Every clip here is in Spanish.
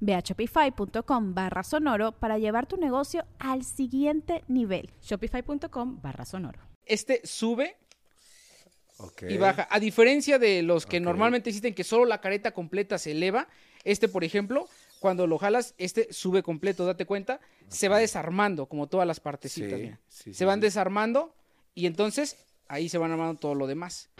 Ve a shopify.com barra sonoro para llevar tu negocio al siguiente nivel. Shopify.com barra sonoro. Este sube y baja. A diferencia de los que normalmente existen que solo la careta completa se eleva, este, por ejemplo, cuando lo jalas, este sube completo, date cuenta, se va desarmando, como todas las partecitas. se van desarmando y entonces ahí se van armando todo lo demás.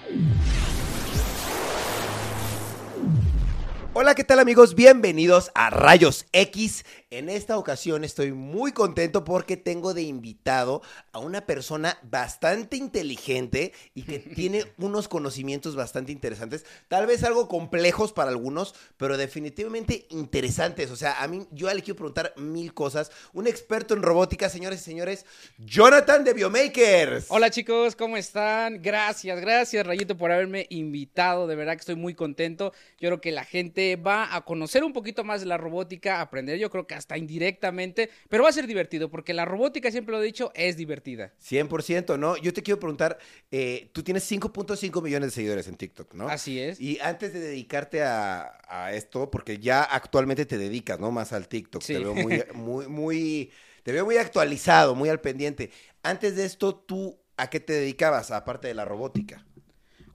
Hola, ¿qué tal amigos? Bienvenidos a Rayos X. En esta ocasión estoy muy contento porque tengo de invitado a una persona bastante inteligente y que tiene unos conocimientos bastante interesantes, tal vez algo complejos para algunos, pero definitivamente interesantes. O sea, a mí yo le quiero preguntar mil cosas. Un experto en robótica, señores y señores, Jonathan de Biomakers. Hola chicos, ¿cómo están? Gracias, gracias Rayito por haberme invitado. De verdad que estoy muy contento. Yo creo que la gente va a conocer un poquito más de la robótica, aprender yo creo que hasta indirectamente, pero va a ser divertido porque la robótica, siempre lo he dicho, es divertida. 100%, ¿no? Yo te quiero preguntar, eh, tú tienes 5.5 millones de seguidores en TikTok, ¿no? Así es. Y antes de dedicarte a, esto, porque ya actualmente te dedicas, ¿no? Más al TikTok, te veo muy, muy, muy, te veo muy actualizado, muy al pendiente. Antes de esto, ¿tú a qué te dedicabas, aparte de la robótica?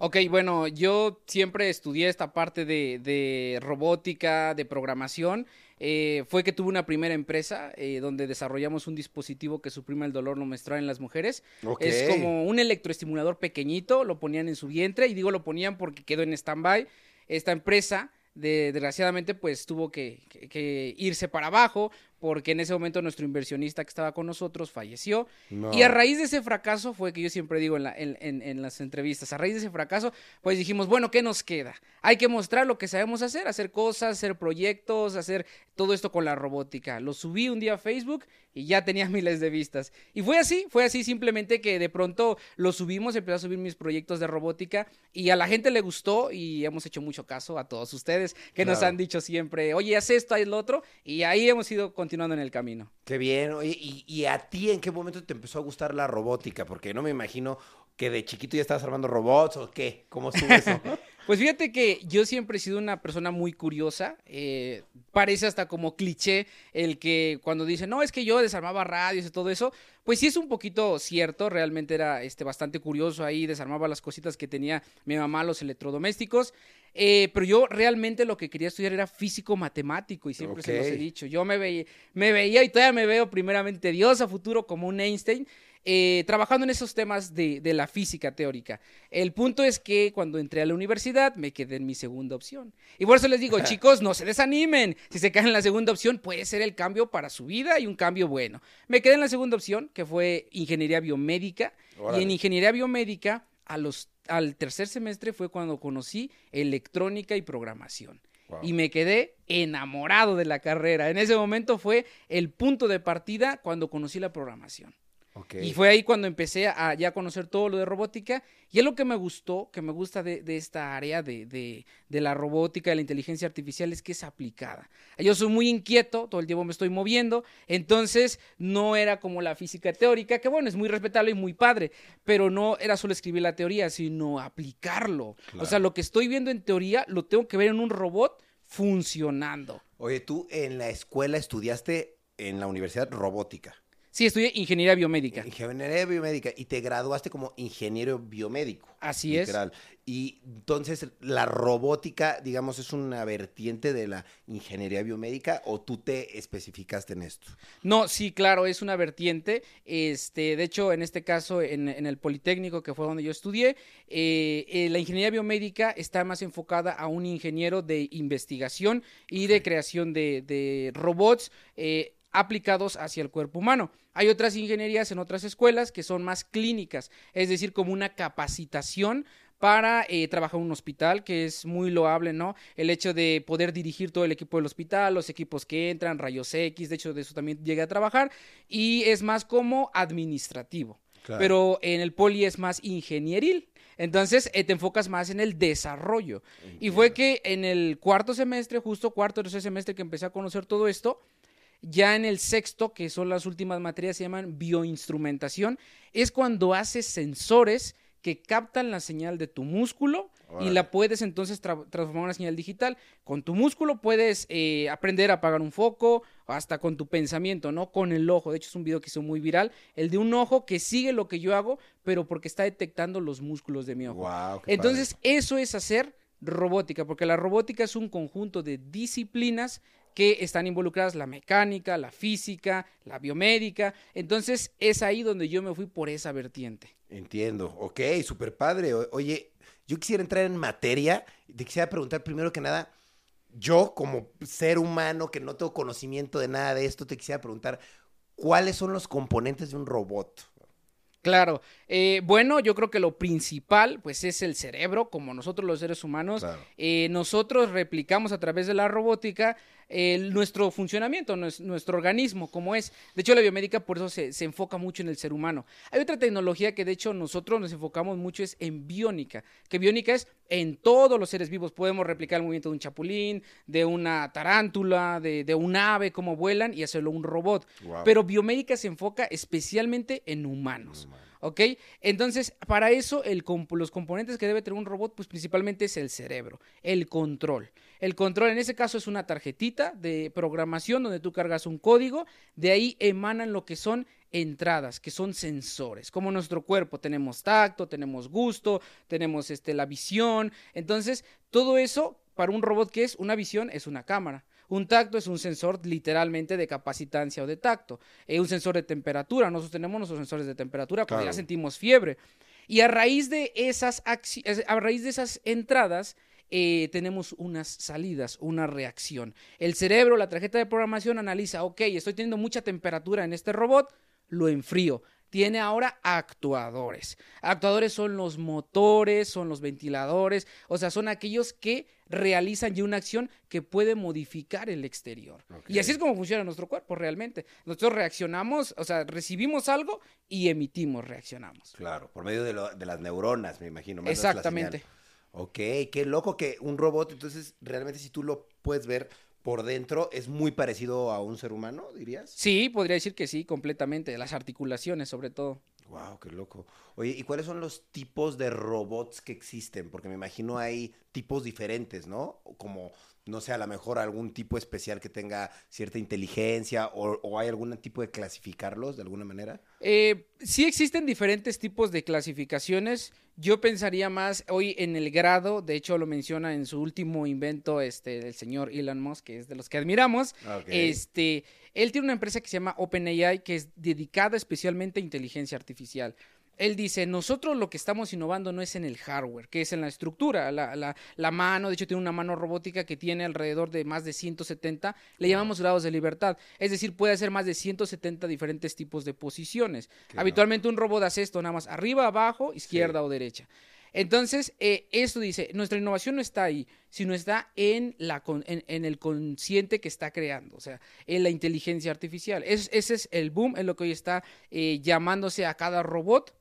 Ok, bueno, yo siempre estudié esta parte de, robótica, de programación. Eh, fue que tuve una primera empresa eh, donde desarrollamos un dispositivo que suprime el dolor no menstrual en las mujeres. Es como un electroestimulador pequeñito, lo ponían en su vientre y digo lo ponían porque quedó en stand-by. Esta empresa desgraciadamente pues tuvo que, irse para abajo porque en ese momento nuestro inversionista que estaba con nosotros falleció. Y a raíz de ese fracaso fue que yo siempre digo en, en, las entrevistas, a raíz de ese fracaso, pues dijimos, bueno, ¿qué nos queda? Hay que mostrar lo que sabemos hacer, hacer cosas, hacer proyectos, hacer todo esto con la robótica. Lo subí un día a Facebook y ya tenía miles de vistas. Y fue así, fue así simplemente que de pronto lo subimos, empecé a subir mis proyectos de robótica y a la gente le gustó y hemos hecho mucho caso a todos ustedes que nos han dicho siempre, oye, haz esto, haz lo otro, y ahí hemos ido continuando en el camino. Qué bien, oye, y, y a ti en qué momento te empezó a gustar la robótica? Porque no me imagino que de chiquito ya estabas armando robots o qué, ¿cómo estuvo eso? Pues fíjate que yo siempre he sido una persona muy curiosa. Eh, parece hasta como cliché el que cuando dicen, no, es que yo desarmaba radios y todo eso. Pues sí es un poquito cierto. Realmente era este, bastante curioso ahí. Desarmaba las cositas que tenía mi mamá, los electrodomésticos. Eh, pero yo realmente lo que quería estudiar era físico matemático y siempre se los he dicho. Yo me, veía, me veía y todavía me veo primeramente Dios a futuro como un Einstein. Eh, trabajando en esos temas de, la física teórica. El punto es que cuando entré a la universidad me quedé en mi segunda opción. Y por eso les digo, chicos, no se desanimen. Si se quedan en la segunda opción, puede ser el cambio para su vida y un cambio bueno. Me quedé en la segunda opción, que fue ingeniería biomédica. Y en ingeniería biomédica, a los, al tercer semestre fue cuando conocí electrónica y programación. Y me quedé enamorado de la carrera. En ese momento fue el punto de partida cuando conocí la programación. Y fue ahí cuando empecé a ya conocer todo lo de robótica. Y es lo que me gustó, que me gusta de, esta área de, de, la robótica, de la inteligencia artificial, es que es aplicada. Yo soy muy inquieto, todo el tiempo me estoy moviendo, entonces no era como la física teórica, que bueno, es muy respetable y muy padre, pero no era solo escribir la teoría, sino aplicarlo. O sea, lo que estoy viendo en teoría lo tengo que ver en un robot funcionando. Oye, tú en la escuela estudiaste en la universidad robótica. Sí, estudié ingeniería biomédica. Ingeniería biomédica. Y te graduaste como ingeniero biomédico. Así es. Y entonces la robótica, digamos, es una vertiente de la ingeniería biomédica o tú te especificaste en esto. No, sí, claro, es una vertiente. Este, de hecho, en este caso, en, en el Politécnico, que fue donde yo estudié, eh, eh, la ingeniería biomédica está más enfocada a un ingeniero de investigación y de creación de, de robots. Eh, aplicados hacia el cuerpo humano. Hay otras ingenierías en otras escuelas que son más clínicas, es decir, como una capacitación para eh, trabajar en un hospital, que es muy loable, ¿no? El hecho de poder dirigir todo el equipo del hospital, los equipos que entran, rayos X, de hecho de eso también llegué a trabajar, y es más como administrativo. Claro. Pero en el poli es más ingenieril. Entonces eh, te enfocas más en el desarrollo. Y fue que en el cuarto semestre, justo cuarto o tercer semestre que empecé a conocer todo esto, ya en el sexto, que son las últimas materias, se llaman bioinstrumentación, es cuando haces sensores que captan la señal de tu músculo y la puedes entonces tra- transformar en una señal digital. Con tu músculo puedes eh, aprender a apagar un foco, hasta con tu pensamiento, ¿no? Con el ojo. De hecho, es un video que hizo muy viral, el de un ojo que sigue lo que yo hago, pero porque está detectando los músculos de mi ojo. Qué Entonces, eso es hacer robótica, porque la robótica es un conjunto de disciplinas que están involucradas la mecánica, la física, la biomédica. Entonces, es ahí donde yo me fui por esa vertiente. Entiendo. Ok, súper padre. O- Oye, yo quisiera entrar en materia. y Te quisiera preguntar primero que nada, yo como ser humano que no tengo conocimiento de nada de esto, te quisiera preguntar, ¿cuáles son los componentes de un robot? Claro, eh, bueno, yo creo que lo principal, pues, es el cerebro, como nosotros los seres humanos, Claro. eh, nosotros replicamos a través de la robótica eh, nuestro funcionamiento, nues- nuestro organismo, como es. De hecho, la biomédica por eso se, se enfoca mucho en el ser humano. Hay otra tecnología que de hecho nosotros nos enfocamos mucho es en biónica, que biónica es en todos los seres vivos. Podemos replicar el movimiento de un chapulín, de una tarántula, de, de un ave, cómo vuelan y hacerlo un robot. Pero biomédica se enfoca especialmente en humanos. ¿Ok? Entonces, para eso, el comp- los componentes que debe tener un robot, pues principalmente es el cerebro, el control. El control, en ese caso, es una tarjetita de programación donde tú cargas un código, de ahí emanan lo que son entradas, que son sensores. Como nuestro cuerpo, tenemos tacto, tenemos gusto, tenemos este, la visión. Entonces, todo eso, para un robot que es una visión, es una cámara. Un tacto es un sensor literalmente de capacitancia o de tacto. Eh, un sensor de temperatura. Nosotros tenemos nuestros sensores de temperatura cuando ya sentimos fiebre. Y a raíz de esas, a raíz de esas entradas, eh, tenemos unas salidas, una reacción. El cerebro, la tarjeta de programación analiza, ok, estoy teniendo mucha temperatura en este robot, lo enfrío. Tiene ahora actuadores. Actuadores son los motores, son los ventiladores, o sea, son aquellos que realizan ya una acción que puede modificar el exterior. Y así es como funciona nuestro cuerpo realmente. Nosotros reaccionamos, o sea, recibimos algo y emitimos, reaccionamos. Claro, por medio de, lo- de las neuronas, me imagino. Exactamente. Ok, qué loco que un robot, entonces, realmente si tú lo puedes ver por dentro, es muy parecido a un ser humano, dirías. Sí, podría decir que sí, completamente. Las articulaciones, sobre todo. Wow, qué loco. Oye, ¿y cuáles son los tipos de robots que existen? Porque me imagino hay tipos diferentes, ¿no? Como, no sé, a lo mejor algún tipo especial que tenga cierta inteligencia o, o hay algún tipo de clasificarlos de alguna manera. Eh, sí existen diferentes tipos de clasificaciones. Yo pensaría más hoy en el grado, de hecho lo menciona en su último invento, este, el señor Elon Musk, que es de los que admiramos. Este, él tiene una empresa que se llama OpenAI, que es dedicada especialmente a inteligencia artificial. Él dice, nosotros lo que estamos innovando no es en el hardware, que es en la estructura, la, la- la mano, de hecho tiene una mano robótica que tiene alrededor de más de 170, le llamamos grados de libertad, es decir, puede hacer más de 170 diferentes tipos de posiciones. Habitualmente un robot hace esto nada más arriba, abajo, izquierda o derecha. Entonces, eh, esto dice, nuestra innovación no está ahí, sino está en, la con- en, en el consciente que está creando, o sea, en la inteligencia artificial. Es- ese es el boom, es lo que hoy está eh, llamándose a cada robot.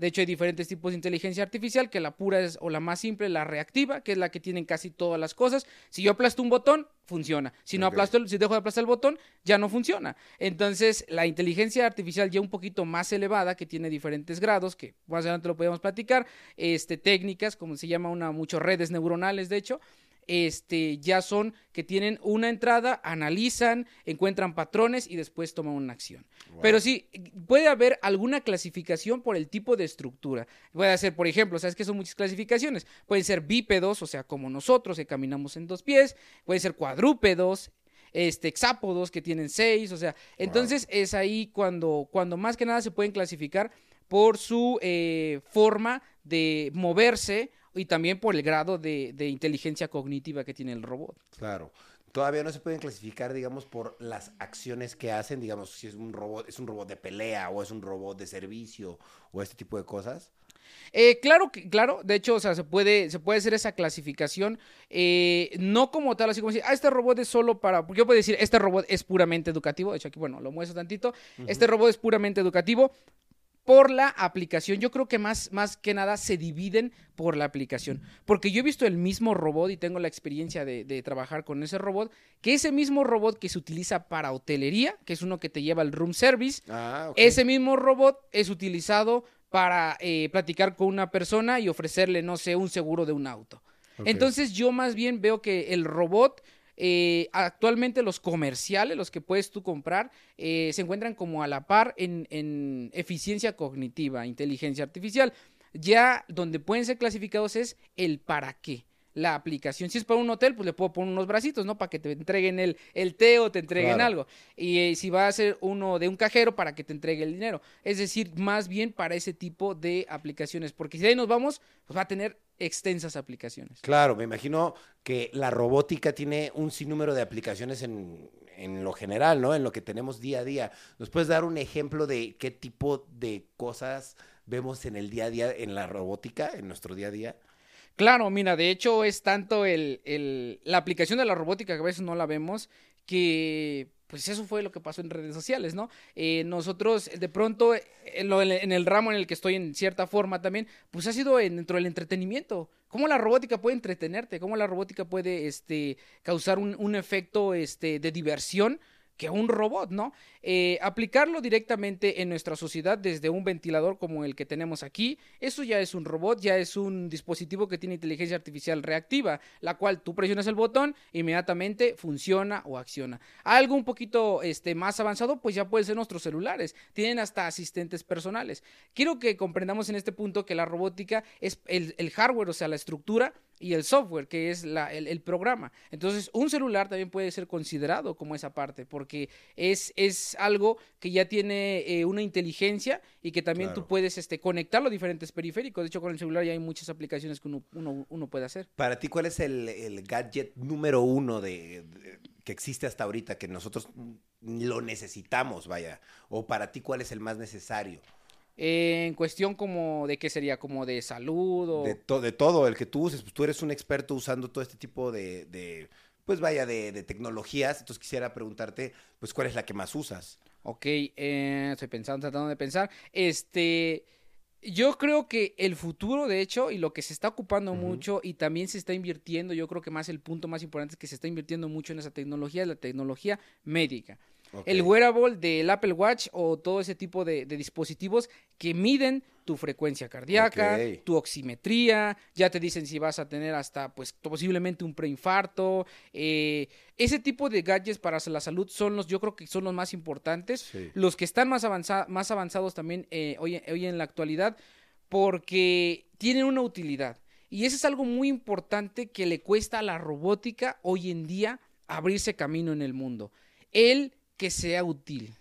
De hecho, hay diferentes tipos de inteligencia artificial, que la pura es, o la más simple, la reactiva, que es la que tienen casi todas las cosas. Si yo aplasto un botón, funciona. Si no aplasto, el- si dejo de aplastar el botón, ya no funciona. Entonces, la inteligencia artificial ya un poquito más elevada, que tiene diferentes grados, que más adelante lo podemos platicar, este, técnicas, como se llama una, mucho redes neuronales, de hecho, este, ya son que tienen una entrada, analizan, encuentran patrones y después toman una acción. Pero sí, puede haber alguna clasificación por el tipo de estructura. Puede ser, por ejemplo, sabes que son muchas clasificaciones. Pueden ser bípedos, o sea, como nosotros que caminamos en dos pies. Pueden ser cuadrúpedos, este, hexápodos que tienen seis, o sea, entonces es ahí cuando, cuando más que nada se pueden clasificar por su eh, forma de moverse y también por el grado de, de inteligencia cognitiva que tiene el robot. Claro. Todavía no se pueden clasificar, digamos, por las acciones que hacen, digamos, si es un robot, es un robot de pelea o es un robot de servicio o este tipo de cosas. Eh, claro que, claro, de hecho, o sea, se puede, se puede hacer esa clasificación, eh, no como tal, así como decir, ah, este robot es solo para, porque yo puedo decir, este robot es puramente educativo, de hecho aquí, bueno, lo muestro tantito, este robot es puramente educativo, por la aplicación. Yo creo que más, más que nada se dividen por la aplicación. Porque yo he visto el mismo robot y tengo la experiencia de, trabajar con ese robot, que ese mismo robot que se utiliza para hotelería, que es uno que te lleva al room service, Ah, ese mismo robot es utilizado para eh, platicar con una persona y ofrecerle, no sé, un seguro de un auto. Entonces yo más bien veo que el robot, eh, actualmente los comerciales, los que puedes tú comprar, eh, se encuentran como a la par en, en eficiencia cognitiva, inteligencia artificial. Ya donde pueden ser clasificados es el para qué. La aplicación. Si es para un hotel, pues le puedo poner unos bracitos, ¿no? Para que te entreguen el, el té o te entreguen Claro. algo. Y eh, si va a ser uno de un cajero, para que te entregue el dinero. Es decir, más bien para ese tipo de aplicaciones. Porque si de ahí nos vamos, pues va a tener extensas aplicaciones. Claro, me imagino que la robótica tiene un sinnúmero de aplicaciones en, en lo general, ¿no? En lo que tenemos día a día. ¿Nos puedes dar un ejemplo de qué tipo de cosas vemos en el día a día en la robótica, en nuestro día a día? Claro, mira, de hecho es tanto el, el- la aplicación de la robótica que a veces no la vemos, que pues eso fue lo que pasó en redes sociales, ¿no? Eh, nosotros de pronto en, lo- en el ramo en el que estoy en cierta forma también, pues ha sido en- dentro del entretenimiento. ¿Cómo la robótica puede entretenerte? ¿Cómo la robótica puede este, causar un, un efecto este, de diversión? Que un robot, ¿no? Eh, aplicarlo directamente en nuestra sociedad desde un ventilador como el que tenemos aquí, eso ya es un robot, ya es un dispositivo que tiene inteligencia artificial reactiva, la cual tú presionas el botón, inmediatamente funciona o acciona. Algo un poquito este, más avanzado, pues ya pueden ser nuestros celulares, tienen hasta asistentes personales. Quiero que comprendamos en este punto que la robótica es el, el hardware, o sea, la estructura, y el software, que es la, el, el programa. Entonces, un celular también puede ser considerado como esa parte, porque es, es algo que ya tiene eh, una inteligencia y que también Claro. tú puedes este, conectarlo a diferentes periféricos. De hecho, con el celular ya hay muchas aplicaciones que uno, uno, uno puede hacer. Para ti, ¿cuál es el, el gadget número uno de, de- que existe hasta ahorita, que nosotros lo necesitamos, vaya? O para ti, ¿cuál es el más necesario? Eh, en cuestión como de qué sería, como de salud o... De, to- de todo, el que tú uses, pues tú eres un experto usando todo este tipo de, de, pues vaya, de, de tecnologías, entonces quisiera preguntarte, pues, ¿cuál es la que más usas? Ok, eh, estoy pensando, tratando de pensar. Este, yo creo que el futuro, de hecho, y lo que se está ocupando mucho y también se está invirtiendo, yo creo que más el punto más importante es que se está invirtiendo mucho en esa tecnología, es la tecnología médica. El wearable del Apple Watch o todo ese tipo de, de dispositivos que miden tu frecuencia cardíaca, tu oximetría, ya te dicen si vas a tener hasta pues posiblemente un preinfarto. eh, ese tipo de gadgets para la salud son los, yo creo que son los más importantes. Sí. Los que están más, avanza- más avanzados también eh, hoy, hoy en la actualidad porque tienen una utilidad. Y eso es algo muy importante que le cuesta a la robótica hoy en día abrirse camino en el mundo. El que sea útil.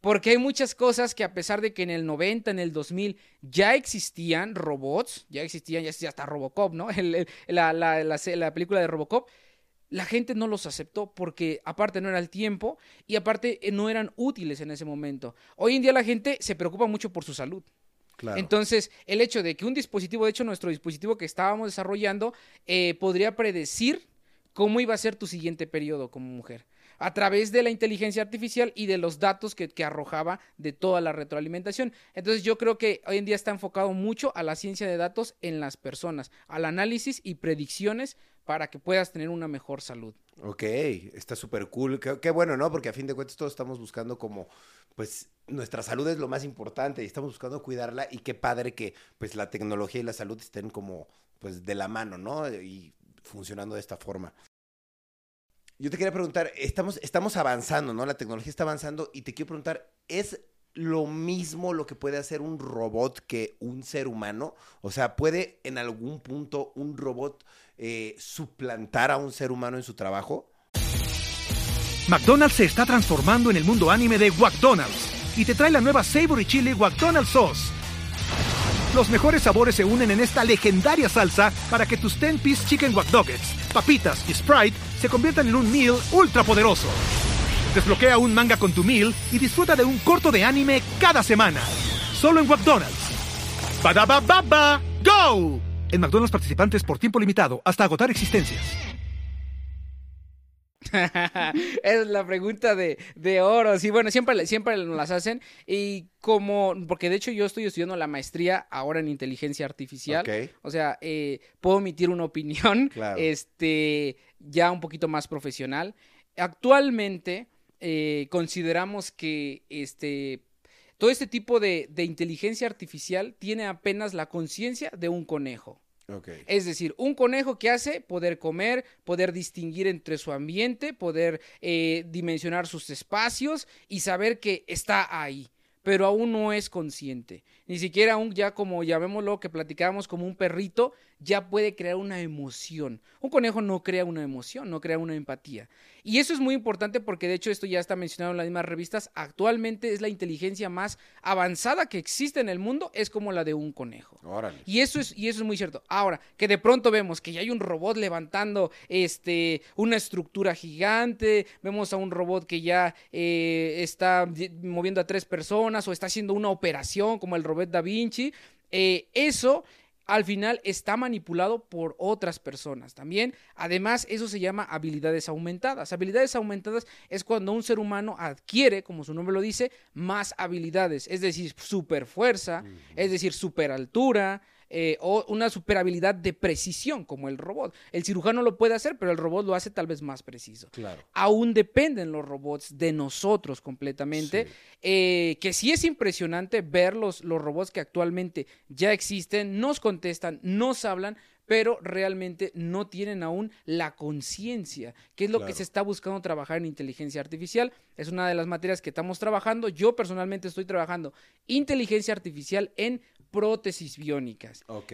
Porque hay muchas cosas que a pesar de que en el 90, en el 2000 ya existían robots, ya existían, ya existía hasta Robocop, ¿no? El- el- la, la- la película de Robocop, la gente no los aceptó porque aparte no era el tiempo y aparte eh, no eran útiles en ese momento. Hoy en día la gente se preocupa mucho por su salud. Claro. Entonces, el hecho de que un dispositivo, de hecho, nuestro dispositivo que estábamos desarrollando, eh, podría predecir cómo iba a ser tu siguiente periodo como mujer. A través de la inteligencia artificial y de los datos que, arrojaba de toda la retroalimentación. Entonces, yo creo que hoy en día está enfocado mucho a la ciencia de datos en las personas, al análisis y predicciones para que puedas tener una mejor salud. Ok, está súper cool. Qué, qué bueno, ¿no? Porque a fin de cuentas todos estamos buscando como, pues, nuestra salud es lo más importante y estamos buscando cuidarla y qué padre que, pues, la tecnología y la salud estén como, pues, de la mano, ¿no? Y funcionando de esta forma. Yo te quería preguntar, estamos, estamos avanzando, ¿no? La tecnología está avanzando y te quiero preguntar, ¿es lo mismo lo que puede hacer un robot que un ser humano? O sea, ¿puede en algún punto un robot eh, suplantar a un ser humano en su trabajo? McDonald's se está transformando en el mundo anime de McDonald's y te trae la nueva Savory Chili McDonald's Sauce. Los mejores sabores se unen en esta legendaria salsa para que tus 10-piece chicken wack papitas y Sprite se conviertan en un meal ultra poderoso. Desbloquea un manga con tu meal y disfruta de un corto de anime cada semana. Solo en McDonald's. baba ¡Go! En McDonald's participantes por tiempo limitado hasta agotar existencias. Es la pregunta de, de, oro. Sí, bueno, siempre, siempre nos las hacen. Y como, porque de hecho yo estoy estudiando la maestría ahora en inteligencia artificial. O sea, eh, puedo emitir una opinión este, ya un poquito más profesional. Actualmente eh, consideramos que este, todo este tipo de, de inteligencia artificial tiene apenas la conciencia de un conejo. Es decir, un conejo que hace poder comer, poder distinguir entre su ambiente, poder eh, dimensionar sus espacios y saber que está ahí pero aún no es consciente. Ni siquiera aún ya como llamémoslo que platicábamos como un perrito, ya puede crear una emoción. Un conejo no crea una emoción, no crea una empatía. Y eso es muy importante porque de hecho esto ya está mencionado en las mismas revistas. Actualmente es la inteligencia más avanzada que existe en el mundo, es como la de un conejo. Y eso es y eso es muy cierto. Ahora, que de pronto vemos que ya hay un robot levantando este una estructura gigante, vemos a un robot que ya eh, está moviendo a tres personas o está haciendo una operación como el robot Da Vinci, eh, eso al final está manipulado por otras personas también. Además, eso se llama habilidades aumentadas. Habilidades aumentadas es cuando un ser humano adquiere, como su nombre lo dice, más habilidades, es decir, super fuerza, es decir, super altura, eh, o una superabilidad de precisión como el robot. El cirujano lo puede hacer, pero el robot lo hace tal vez más preciso. Claro. Aún dependen los robots de nosotros completamente, eh, que sí es impresionante ver los, los robots que actualmente ya existen, nos contestan, nos hablan, pero realmente no tienen aún la conciencia, que es lo que se está buscando trabajar en inteligencia artificial. Es una de las materias que estamos trabajando. Yo personalmente estoy trabajando inteligencia artificial en prótesis biónicas. Ok.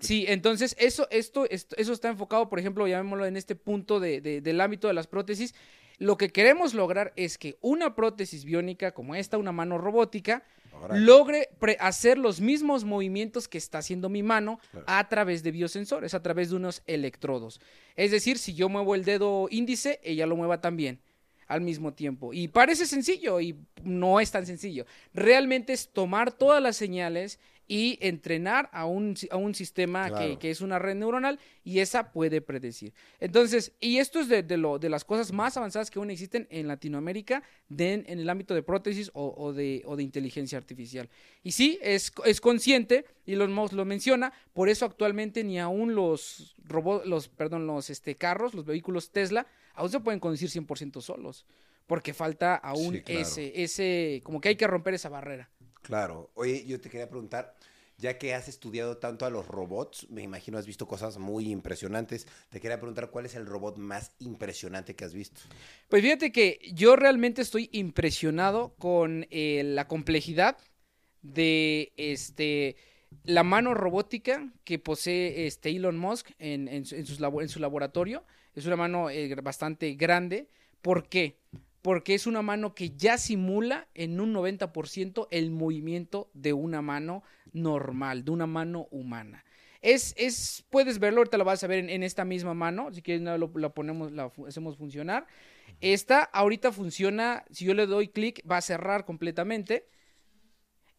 Sí, entonces eso, esto, eso está enfocado, por ejemplo, llamémoslo en este punto de, del ámbito de las prótesis. Lo que queremos lograr es que una prótesis biónica como esta, una mano robótica, logre hacer los mismos movimientos que está haciendo mi mano a través de biosensores, a través de unos electrodos. Es decir, si yo muevo el dedo índice, ella lo mueva también al mismo tiempo. Y parece sencillo y no es tan sencillo. Realmente es tomar todas las señales y entrenar a un, a un sistema que, es una red neuronal y esa puede predecir. Entonces, y esto es de, lo, de las cosas más avanzadas que aún existen en Latinoamérica en el ámbito de prótesis o, de, o de inteligencia artificial. Y sí, es, es consciente y los lo menciona, por eso actualmente ni aún los robots, los, perdón, los este, carros, los vehículos Tesla, aún se pueden conducir 100% solos, porque falta aún ese, ese, como que hay que romper esa barrera. Claro. Oye, yo te quería preguntar, ya que has estudiado tanto a los robots, me imagino has visto cosas muy impresionantes. Te quería preguntar cuál es el robot más impresionante que has visto. Pues fíjate que yo realmente estoy impresionado con eh, la complejidad de este la mano robótica que posee este Elon Musk en, en, su laboratorio. Es una mano eh, bastante grande. ¿Por qué? Porque es una mano que ya simula en un 90% el movimiento de una mano normal, de una mano humana. Es, es, puedes verlo, ahorita lo vas a ver en, esta misma mano, si quieres lo, lo ponemos, la hacemos funcionar. Esta ahorita funciona, si yo le doy clic, va a cerrar completamente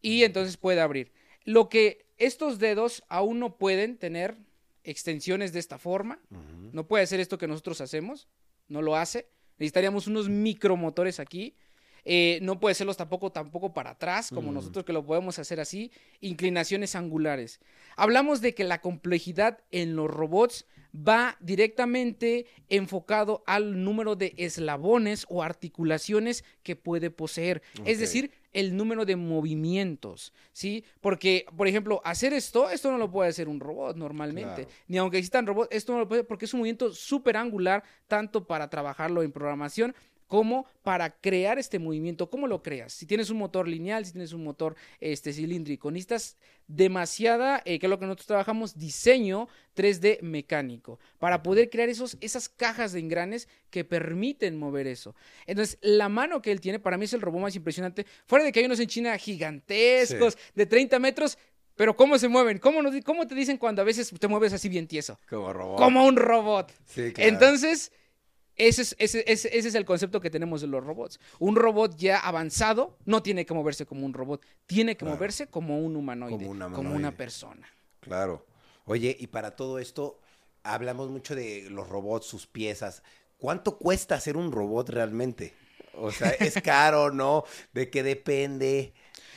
y entonces puede abrir. Lo que estos dedos aún no pueden tener extensiones de esta forma. No puede hacer esto que nosotros hacemos. No lo hace. Necesitaríamos unos micromotores aquí. Eh, no puede serlos tampoco, tampoco para atrás, como nosotros que lo podemos hacer así. Inclinaciones angulares. Hablamos de que la complejidad en los robots va directamente enfocado al número de eslabones o articulaciones que puede poseer. Es decir, el número de movimientos, ¿sí? Porque, por ejemplo, hacer esto, esto no lo puede hacer un robot normalmente. Claro. Ni aunque existan robots, esto no lo puede porque es un movimiento súper angular, tanto para trabajarlo en programación como para crear este movimiento. ¿Cómo lo creas? Si tienes un motor lineal, si tienes un motor este, cilíndrico, necesitas demasiada, eh, que es lo que nosotros trabajamos, diseño 3D mecánico, para poder crear esos, esas cajas de engranes que permiten mover eso. Entonces, la mano que él tiene, para mí es el robot más impresionante. Fuera de que hay unos en China gigantescos, de 30 metros, pero ¿cómo se mueven? ¿Cómo, nos, ¿Cómo te dicen cuando a veces te mueves así bien tieso? Como robot. Como un robot. Sí, claro. Entonces, ese es, ese, ese- ese es el concepto que tenemos de los robots. Un robot ya avanzado no tiene que moverse como un robot, tiene que Claro. moverse como un humanoide, Como un como una persona. Claro. Oye, y para todo esto, hablamos mucho de los robots, sus piezas. ¿Cuánto cuesta hacer un robot realmente? O sea, ¿es caro, no? ¿De qué depende?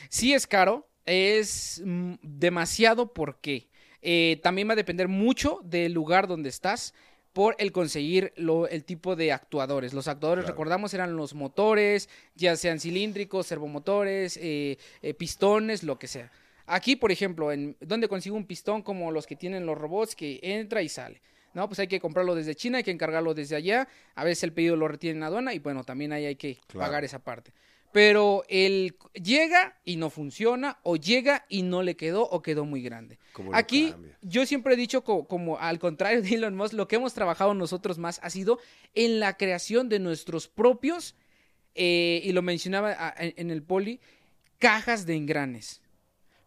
Sí es caro, es mm, demasiado porque eh, también va a depender mucho del lugar donde estás por el conseguir lo- el tipo de actuadores. Los actuadores, Claro. recordamos, eran los motores, ya sean cilíndricos, servomotores, eh, eh, pistones, lo que sea. Aquí, por ejemplo, en ¿dónde consigo un pistón como los que tienen los robots que entra y sale? No, pues hay que comprarlo desde China, hay que encargarlo desde allá. A veces el pedido lo retiene en aduana y bueno, también ahí hay que Claro. pagar esa parte. Pero él llega y no funciona, o llega y no le quedó, o quedó muy grande. ¿Cómo lo Aquí, yo siempre he dicho, co- como, al contrario de Elon Musk, lo que hemos trabajado nosotros más ha sido en la creación de nuestros propios, eh, y lo mencionaba a- en, el poli, cajas de engranes.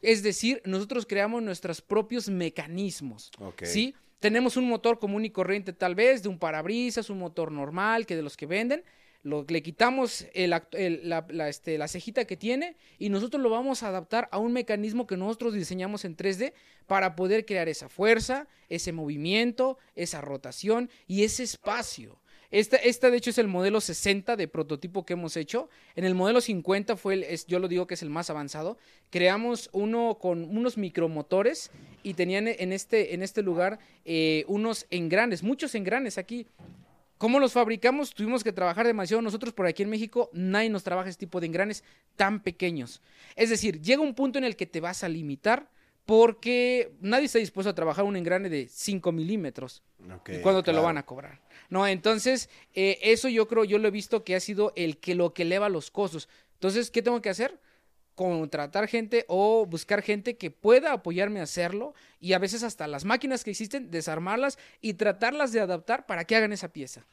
Es decir, nosotros creamos nuestros propios mecanismos. ¿Sí? Tenemos un motor común y corriente tal vez, de un parabrisas, un motor normal, que de los que venden. Lo, le quitamos el la, este, la cejita que tiene y nosotros lo vamos a adaptar a un mecanismo que nosotros diseñamos en 3D para poder crear esa fuerza, ese movimiento, esa rotación y ese espacio. Esta, esta, de hecho, es el modelo 60 de prototipo que hemos hecho. En el modelo 50 fue, el, es, yo lo digo que es el más avanzado. Creamos uno con unos micromotores y tenían en este, en este lugar eh, unos engranes, muchos engranes aquí. ¿Cómo los fabricamos? Tuvimos que trabajar demasiado nosotros, por aquí en México nadie nos trabaja este tipo de engranes tan pequeños. Es decir, llega un punto en el que te vas a limitar porque nadie está dispuesto a trabajar un engrane de 5 milímetros. Ok, ¿Y cuándo te lo van a cobrar? No, entonces, eh, eso yo creo, yo lo he visto que ha sido el que lo que eleva los costos. Entonces, ¿qué tengo que hacer? Contratar gente o buscar gente que pueda apoyarme a hacerlo y a veces hasta las máquinas que existen, desarmarlas y tratarlas de adaptar para que hagan esa pieza.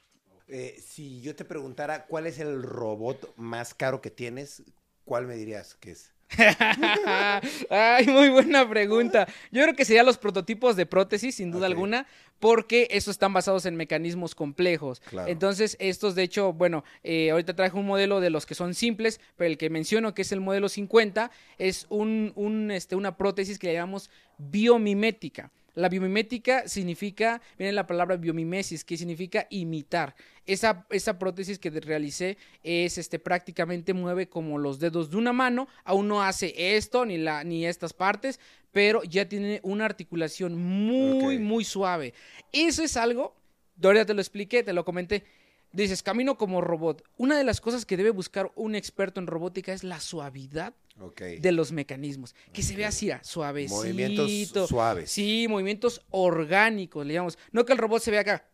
Eh, si yo te preguntara cuál es el robot más caro que tienes, ¿cuál me dirías que es? Ay, muy buena pregunta. Yo creo que serían los prototipos de prótesis, sin duda alguna, porque esos están basados en mecanismos complejos. Claro. Entonces, estos, de hecho, bueno, eh, ahorita traje un modelo de los que son simples, pero el que menciono, que es el modelo 50, es un, un, este, una prótesis que le llamamos biomimética. La biomimética significa, viene la palabra biomimesis, que significa imitar. Esa, esa prótesis que realicé es este prácticamente mueve como los dedos de una mano, aún no hace esto ni la ni estas partes, pero ya tiene una articulación muy muy suave. Eso es algo, ahorita te lo expliqué, te lo comenté. Dices, camino como robot. Una de las cosas que debe buscar un experto en robótica es la suavidad Ok. de los mecanismos. Que se vea así, suavecito. Movimientos suaves. Sí, movimientos orgánicos, le llamamos. No que el robot se vea acá,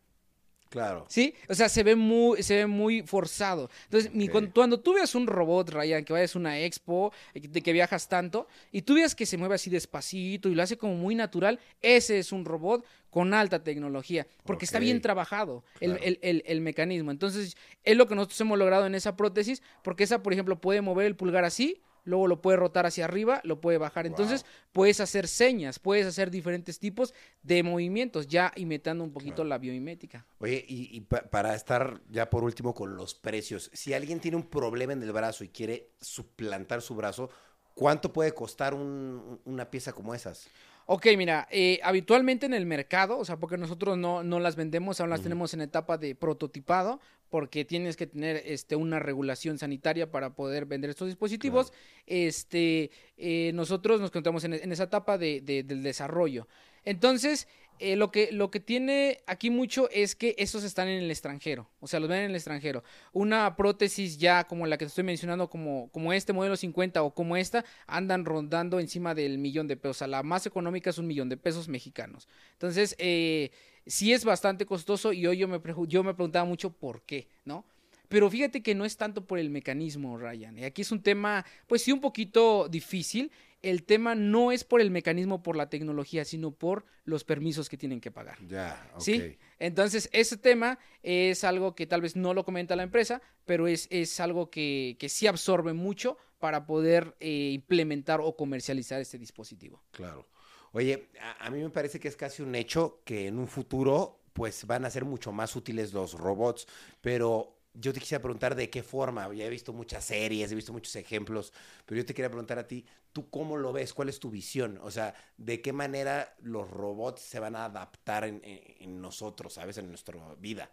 Claro. ¿sí? O sea, se ve muy, se ve muy forzado. Entonces, mi- cuando, cuando tú veas un robot, Ryan, que vayas a una expo, eh, de que viajas tanto, y tú veas que se mueve así despacito y lo hace como muy natural, ese es un robot con alta tecnología, porque está bien trabajado el- el- el mecanismo. Entonces, es lo que nosotros hemos logrado en esa prótesis, porque esa, por ejemplo, puede mover el pulgar así, luego lo puede rotar hacia arriba, lo puede bajar. Entonces, puedes hacer señas, puedes hacer diferentes tipos de movimientos, ya imitando un poquito Claro. la biomimética. Oye, y, y pa- para estar ya por último con los precios, si alguien tiene un problema en el brazo y quiere suplantar su brazo, ¿cuánto puede costar un- una pieza como esas? Ok, mira, eh, habitualmente en el mercado, o sea, porque nosotros no, no las vendemos, aún las tenemos en etapa de prototipado, porque tienes que tener este, una regulación sanitaria para poder vender estos dispositivos. Este, eh, nosotros nos encontramos en, en esa etapa de- de- del desarrollo. Entonces, eh, lo, que, lo que tiene aquí mucho es que esos están en el extranjero, o sea, los ven en el extranjero. Una prótesis ya como la que te estoy mencionando, como, como este modelo 50 o como esta, andan rondando encima del millón de pesos. O sea, la más económica es un millón de pesos mexicanos. Entonces, eh, sí es bastante costoso y hoy yo me, yo me preguntaba mucho por qué, ¿no? Pero fíjate que no es tanto por el mecanismo, Ryan. Y aquí es un tema, pues sí, un poquito difícil el tema no es por el mecanismo, por la tecnología, sino por los permisos que tienen que pagar. Ya, ok. ¿Sí? Entonces, ese tema es algo que tal vez no lo comenta la empresa, pero es, es algo que, que sí absorbe mucho para poder eh, implementar o comercializar este dispositivo. Claro. Oye, a, mí me parece que es casi un hecho que en un futuro pues van a ser mucho más útiles los robots, pero yo te quisiera preguntar de qué forma. Ya he visto muchas series, he visto muchos ejemplos, pero yo te quería preguntar a ti, ¿tú cómo lo ves? ¿Cuál es tu visión? O sea, ¿de qué manera los robots se van a adaptar en, en, en nosotros, ¿sabes? En nuestra vida.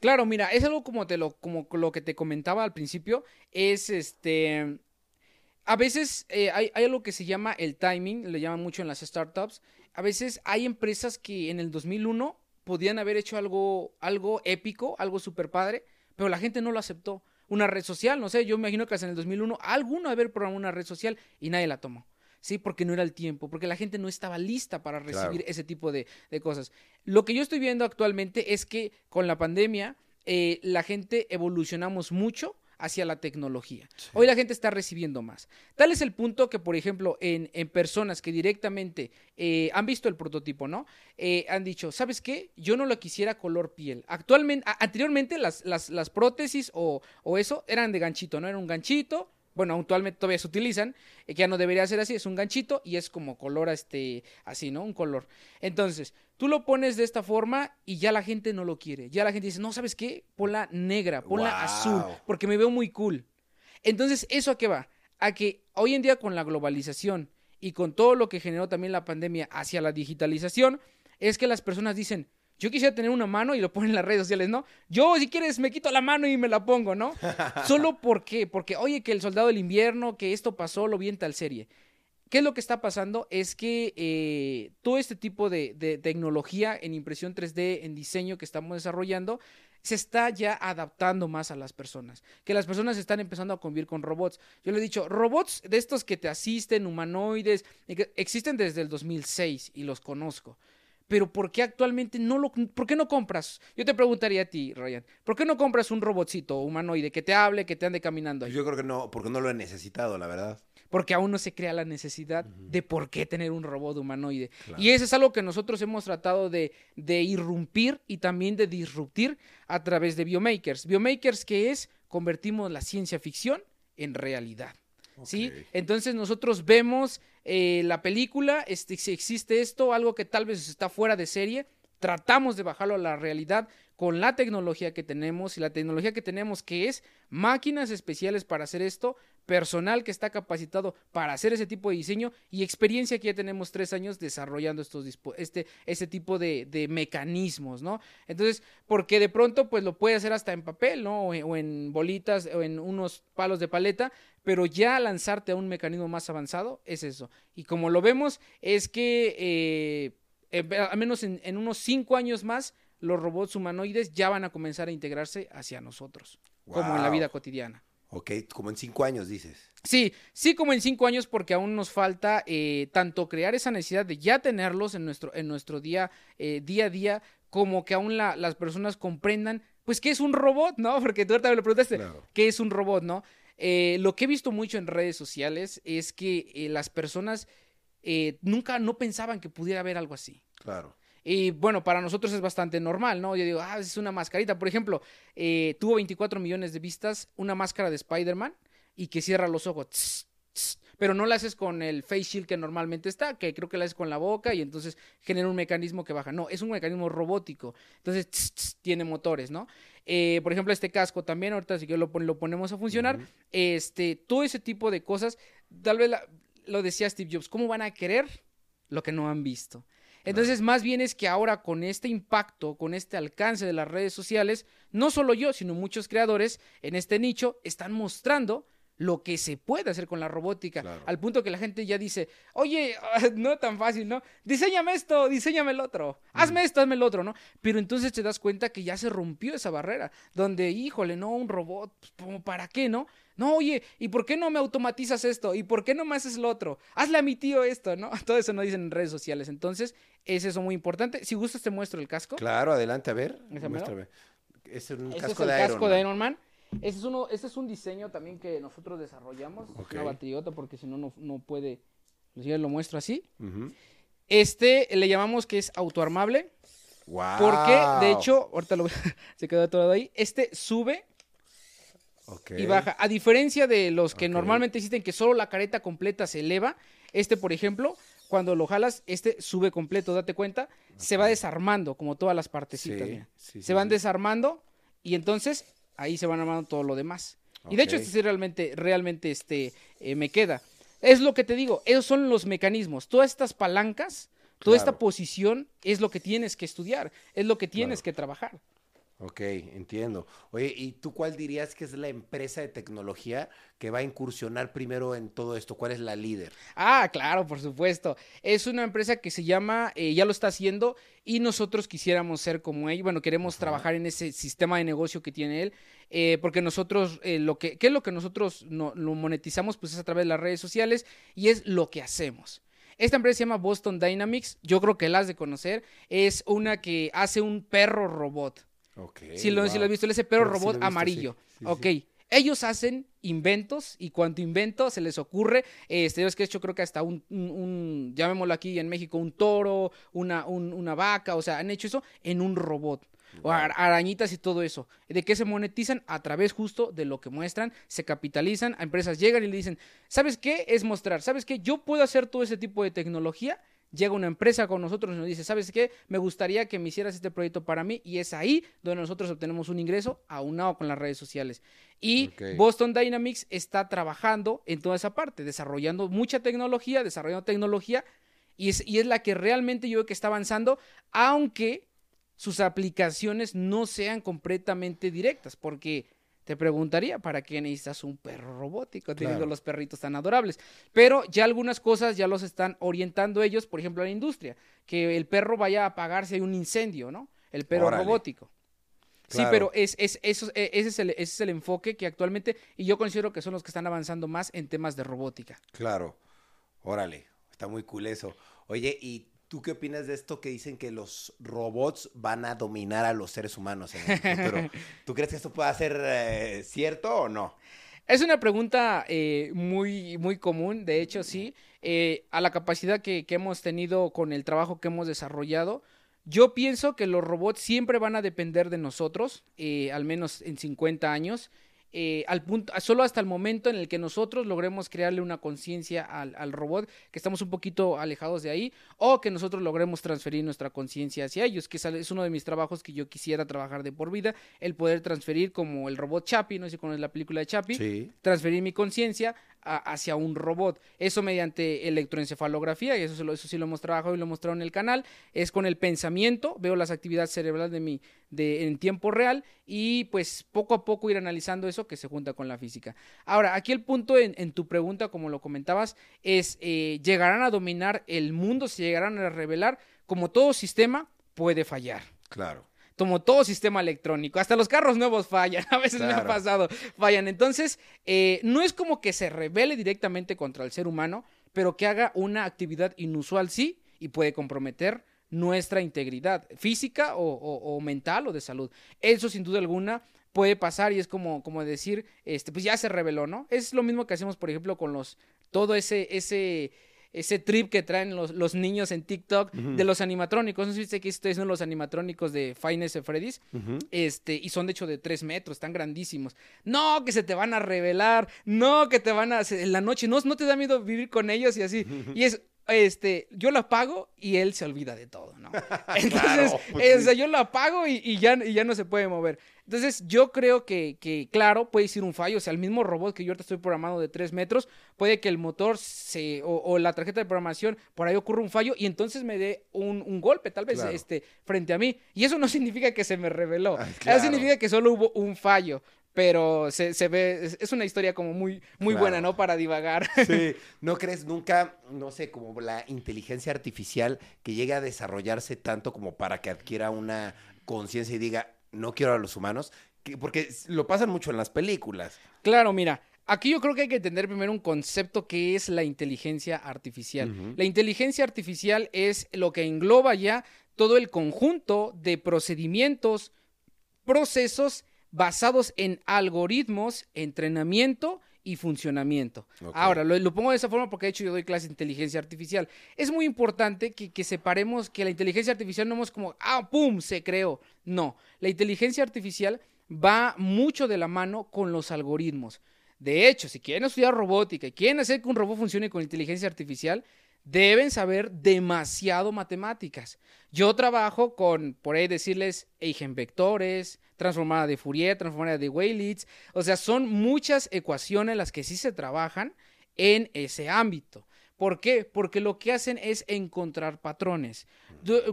Claro, mira, es algo como te lo, como lo que te comentaba al principio, es este. A veces eh, hay, hay algo que se llama el timing, le llaman mucho en las startups. A veces hay empresas que en el 2001 podían haber hecho algo, algo épico, algo súper padre, pero la gente no lo aceptó. Una red social, no sé, yo me imagino que hasta en el 2001 alguno haber programado una red social y nadie la tomó. Sí, porque no era el tiempo, porque la gente no estaba lista para recibir Claro. ese tipo de, de cosas. Lo que yo estoy viendo actualmente es que con la pandemia eh, la gente evolucionamos mucho hacia la tecnología. Hoy la gente está recibiendo más. Tal es el punto que, por ejemplo, en, en personas que directamente eh, han visto el prototipo, ¿no? Eh, han dicho, ¿sabes qué? Yo no lo quisiera color piel. Actualmente, a- anteriormente las, las, las prótesis o, o eso eran de ganchito, ¿no? Era un ganchito. Bueno, actualmente todavía se utilizan, eh, que ya no debería ser así, es un ganchito y es como color este, así, ¿no? Un color. Entonces, tú lo pones de esta forma y ya la gente no lo quiere. Ya la gente dice, no, ¿sabes qué? Ponla negra, ponla Guau. azul, porque me veo muy cool. Entonces, ¿eso a qué va? A que hoy en día con la globalización y con todo lo que generó también la pandemia hacia la digitalización, es que las personas dicen, yo quisiera tener una mano y lo ponen en las redes sociales, ¿no? Yo, si quieres, me quito la mano y me la pongo, ¿no? Solo por qué? Porque, oye, que el soldado del invierno, que esto pasó, lo vi en tal serie. ¿Qué es lo que está pasando? Es que eh, todo este tipo de, de tecnología en impresión 3D, en diseño que estamos desarrollando, se está ya adaptando más a las personas. Que las personas están empezando a convivir con robots. Yo le he dicho, robots de estos que te asisten, humanoides, existen desde el 2006 y los conozco. Pero ¿por qué actualmente no lo, por qué no compras? Yo te preguntaría a ti, Ryan, ¿por qué no compras un robotcito humanoide que te hable, que te ande caminando ahí? Yo creo que no, porque no lo he necesitado, la verdad. porque aún no se crea la necesidad de por qué tener un robot humanoide. Claro. Y eso es algo que nosotros hemos tratado de, de irrumpir y también de disruptir a través de Biomakers. Biomakers, que es convertimos la ciencia ficción en realidad. ¿Sí? Entonces nosotros vemos eh, la película, este, si existe esto, algo que tal vez está fuera de serie, tratamos de bajarlo a la realidad con la tecnología que tenemos y la tecnología que tenemos que es máquinas especiales para hacer esto, personal que está capacitado para hacer ese tipo de diseño y experiencia que ya tenemos tres años desarrollando estos este, este tipo de, de mecanismos, ¿no? Entonces, porque de pronto pues lo puede hacer hasta en papel, ¿no? O en, bolitas o en unos palos de paleta, pero ya lanzarte a un mecanismo más avanzado es eso. Y como lo vemos, es que eh, eh, al menos en, en unos cinco años más, los robots humanoides ya van a comenzar a integrarse hacia nosotros, como en la vida cotidiana. Ok, como en cinco años dices. Sí, sí como en cinco años porque aún nos falta eh, tanto crear esa necesidad de ya tenerlos en nuestro, en nuestro día, eh, día a día, como que aún la- las personas comprendan, pues, qué es un robot, ¿no? Porque tú ahorita me lo preguntaste, Claro. ¿qué es un robot, no? Eh, lo que he visto mucho en redes sociales es que eh, las personas eh, nunca no pensaban que pudiera haber algo así. Claro. Y bueno, para nosotros es bastante normal, ¿no? Yo digo, ah, es una mascarita. Por ejemplo, eh, tuvo 24 millones de vistas una máscara de Spider-Man y que cierra los ojos. tss, tss, pero no la haces con el face shield que normalmente está, que creo que la haces con la boca y entonces genera un mecanismo que baja. No, es un mecanismo robótico. Entonces, tss, tiene motores, ¿no? Eh, por ejemplo, este casco también, ahorita si que lo, lo ponemos a funcionar. Este, todo ese tipo de cosas, tal vez la- lo decía Steve Jobs, ¿cómo van a querer lo que no han visto? Entonces, más bien es que ahora con este impacto, con este alcance de las redes sociales, no solo yo, sino muchos creadores en este nicho están mostrando lo que se puede hacer con la robótica, Claro. al punto que la gente ya dice, oye, no tan fácil, ¿no? Diseñame esto, diseñame el otro, hazme esto, hazme el otro, ¿no? Pero entonces te das cuenta que ya se rompió esa barrera, donde, híjole, no, un robot, pues, ¿como ¿para qué, no? No, oye, ¿y por qué no me automatizas esto? ¿Y por qué no me haces lo otro? Hazle a mi tío esto, ¿no? Todo eso no dicen en redes sociales. Entonces, es eso muy importante. Si gustas, te muestro el casco. Claro, adelante, a ver. Muéstrame. Es un casco es el de casco de. Iron Man. Este es, uno, es un diseño también que nosotros desarrollamos. Es Ok. Una bateriota porque si no, no, puede. Si ya lo muestro así. Este le llamamos que es autoarmable. Porque, de hecho, ahorita lo se quedó atorado ahí. Este sube y baja. A diferencia de los que normalmente existen que solo la careta completa se eleva, este, por ejemplo, cuando lo jalas, este sube completo, date cuenta, se va desarmando, como todas las partecitas. Sí, sí, se van desarmando y entonces ahí se van armando todo lo demás. Y de hecho, este sí realmente, realmente este, eh, me queda. Es lo que te digo, esos son los mecanismos. Todas estas palancas, toda esta posición es lo que tienes que estudiar, es lo que tienes Claro. que trabajar. Ok, entiendo. Oye, ¿y tú cuál dirías que es la empresa de tecnología que va a incursionar primero en todo esto? ¿Cuál es la líder? Ah, claro, por supuesto. Es una empresa que se llama, eh, ya lo está haciendo y nosotros quisiéramos ser como él. Bueno, queremos trabajar en ese sistema de negocio que tiene él, eh, porque nosotros, eh, lo que, ¿qué es lo que nosotros no, lo monetizamos? Pues es a través de las redes sociales y es lo que hacemos. Esta empresa se llama Boston Dynamics, yo creo que la has de conocer, es una que hace un perro robot. Si lo, si lo wow. has visto, ese perro sí robot amarillo. sí, sí, ok. sí. Ellos hacen inventos y cuanto invento se les ocurre, este, es que he hecho creo que hasta un, un- un- llamémoslo aquí en México, un toro, una, un- una vaca, o sea, han hecho eso en un robot. O ar- arañitas y todo eso. ¿De qué se monetizan? A través justo de lo que muestran, se capitalizan, a empresas llegan y le dicen, ¿sabes qué? Es mostrar, ¿sabes qué? Yo puedo hacer todo ese tipo de tecnología llega una empresa con nosotros y nos dice, ¿sabes qué? Me gustaría que me hicieras este proyecto para mí y es ahí donde nosotros obtenemos un ingreso aunado con las redes sociales. Y. Boston Dynamics está trabajando en toda esa parte, desarrollando mucha tecnología, desarrollando tecnología y es, y es la que realmente yo veo que está avanzando, aunque sus aplicaciones no sean completamente directas, porque te preguntaría, ¿para qué necesitas un perro robótico teniendo Claro. los perritos tan adorables? Pero ya algunas cosas ya los están orientando ellos, por ejemplo, a la industria, que el perro vaya a apagar si hay un incendio, ¿no? El perro Órale. robótico. Sí, pero es, es, eso- e- ese, es el, ese es el enfoque que actualmente, y yo considero que son los que están avanzando más en temas de robótica. Claro. Órale, está muy cool eso. Oye, ¿y tú qué opinas de esto que dicen que los robots van a dominar a los seres humanos en el futuro? ¿Tú crees que esto pueda ser eh, cierto o no? Es una pregunta eh, muy, muy común, de hecho sí, eh, a la capacidad que, hemos tenido con el trabajo que hemos desarrollado. Yo pienso que los robots siempre van a depender de nosotros, eh, al menos en 50 años, eh, al punto, solo hasta el momento en el que nosotros logremos crearle una conciencia al, al robot, que estamos un poquito alejados de ahí, o que nosotros logremos transferir nuestra conciencia hacia ellos, que es, es uno de mis trabajos que yo quisiera trabajar de por vida, el poder transferir como el robot Chapi, no sé si conoces la película de Chapi, Sí. transferir mi conciencia hacia un robot. Eso mediante electroencefalografía, y eso, eso sí lo hemos trabajado y lo he mostrado en el canal. Es con el pensamiento, veo las actividades cerebrales de mi, de, en tiempo real y pues poco a poco ir analizando eso que se junta con la física. Ahora, aquí el punto en, en tu pregunta, como lo comentabas, es, eh, ¿llegarán a dominar el mundo? ¿Se llegarán a revelar? Como todo sistema, puede fallar Claro. Como todo sistema electrónico. Hasta los carros nuevos fallan. A veces me ha pasado. Fallan. Entonces, eh, no es como que se revele directamente contra el ser humano, pero que haga una actividad inusual, sí, y puede comprometer nuestra integridad física o, o- o mental o de salud. Eso, sin duda alguna, puede pasar y es como, como decir, este, pues ya se reveló, ¿no? Es lo mismo que hacemos, por ejemplo, con los, todo ese, ese, ese trip que traen los, los niños en TikTok de los animatrónicos. No sé si viste que estos son los animatrónicos de Nights at Freddy's. Este, y son de hecho de 3 metros, están grandísimos. No, que se te van a revelar, no, que te van a hacer en la noche, no, no te da miedo vivir con ellos y así. Y es, este, yo lo apago y él se olvida de todo, ¿no? Entonces, Claro, pues eh, o sea, yo lo apago y, y ya, y ya no se puede mover. Entonces, yo creo que, que, claro, puede ser un fallo. O sea, el mismo robot que yo ahorita estoy programando de 3 metros, puede que el motor se, o, o la tarjeta de programación, por ahí ocurra un fallo y entonces me dé un, un golpe, tal vez, Claro. este, frente a mí. Y eso no significa que se me reveló. Ah, Eso significa que solo hubo un fallo. Pero se, se ve, es, una historia como muy, muy Claro. buena, ¿no? Para divagar. Sí, ¿no crees nunca, no sé, como la inteligencia artificial que llegue a desarrollarse tanto como para que adquiera una conciencia y diga, no quiero a los humanos? Que- porque lo pasan mucho en las películas. Claro, mira, aquí yo creo que hay que entender primero un concepto que es la inteligencia artificial. La inteligencia artificial es lo que engloba ya todo el conjunto de procedimientos, procesos basados en algoritmos, entrenamiento y funcionamiento. Ahora, lo, lo pongo de esa forma porque de hecho yo doy clase de inteligencia artificial. Es muy importante que, que separemos que la inteligencia artificial no es como, ah, ¡pum!, se creó. No, la inteligencia artificial va mucho de la mano con los algoritmos. De hecho, si quieren estudiar robótica y quieren hacer que un robot funcione con inteligencia artificial, deben saber demasiado matemáticas. Yo trabajo con, por ahí decirles, eigenvectores, transformada de Fourier, transformada de Weylitz. O sea, son muchas ecuaciones las que sí se trabajan en ese ámbito. ¿Por qué? Porque lo que hacen es encontrar patrones.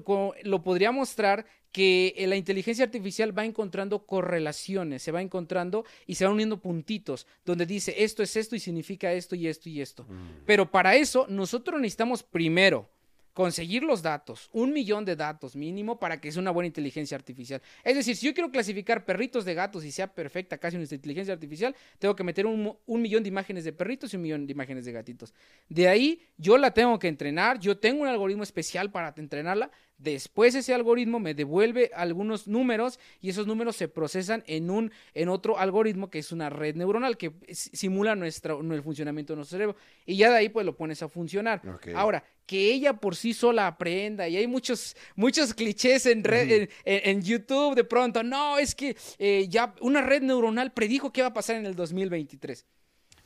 Como lo podría mostrar que eh, la inteligencia artificial va encontrando correlaciones, se va encontrando y se van uniendo puntitos donde dice esto es esto y significa esto y esto y esto. Pero para eso nosotros necesitamos primero conseguir los datos, un millón de datos mínimo para que sea una buena inteligencia artificial. Es decir, si yo quiero clasificar perritos de gatos y sea perfecta casi nuestra inteligencia artificial, tengo que meter un, un millón de imágenes de perritos y un millón de imágenes de gatitos. De ahí yo la tengo que entrenar, yo tengo un algoritmo especial para entrenarla, después ese algoritmo me devuelve algunos números y esos números se procesan en un en otro algoritmo que es una red neuronal que simula nuestro, el funcionamiento de nuestro cerebro y ya de ahí pues lo pones a funcionar. Ahora, que ella por sí sola aprenda y hay muchos muchos clichés en, red- en, en- en YouTube de pronto, no, es que eh, ya una red neuronal predijo qué va a pasar en el 2023.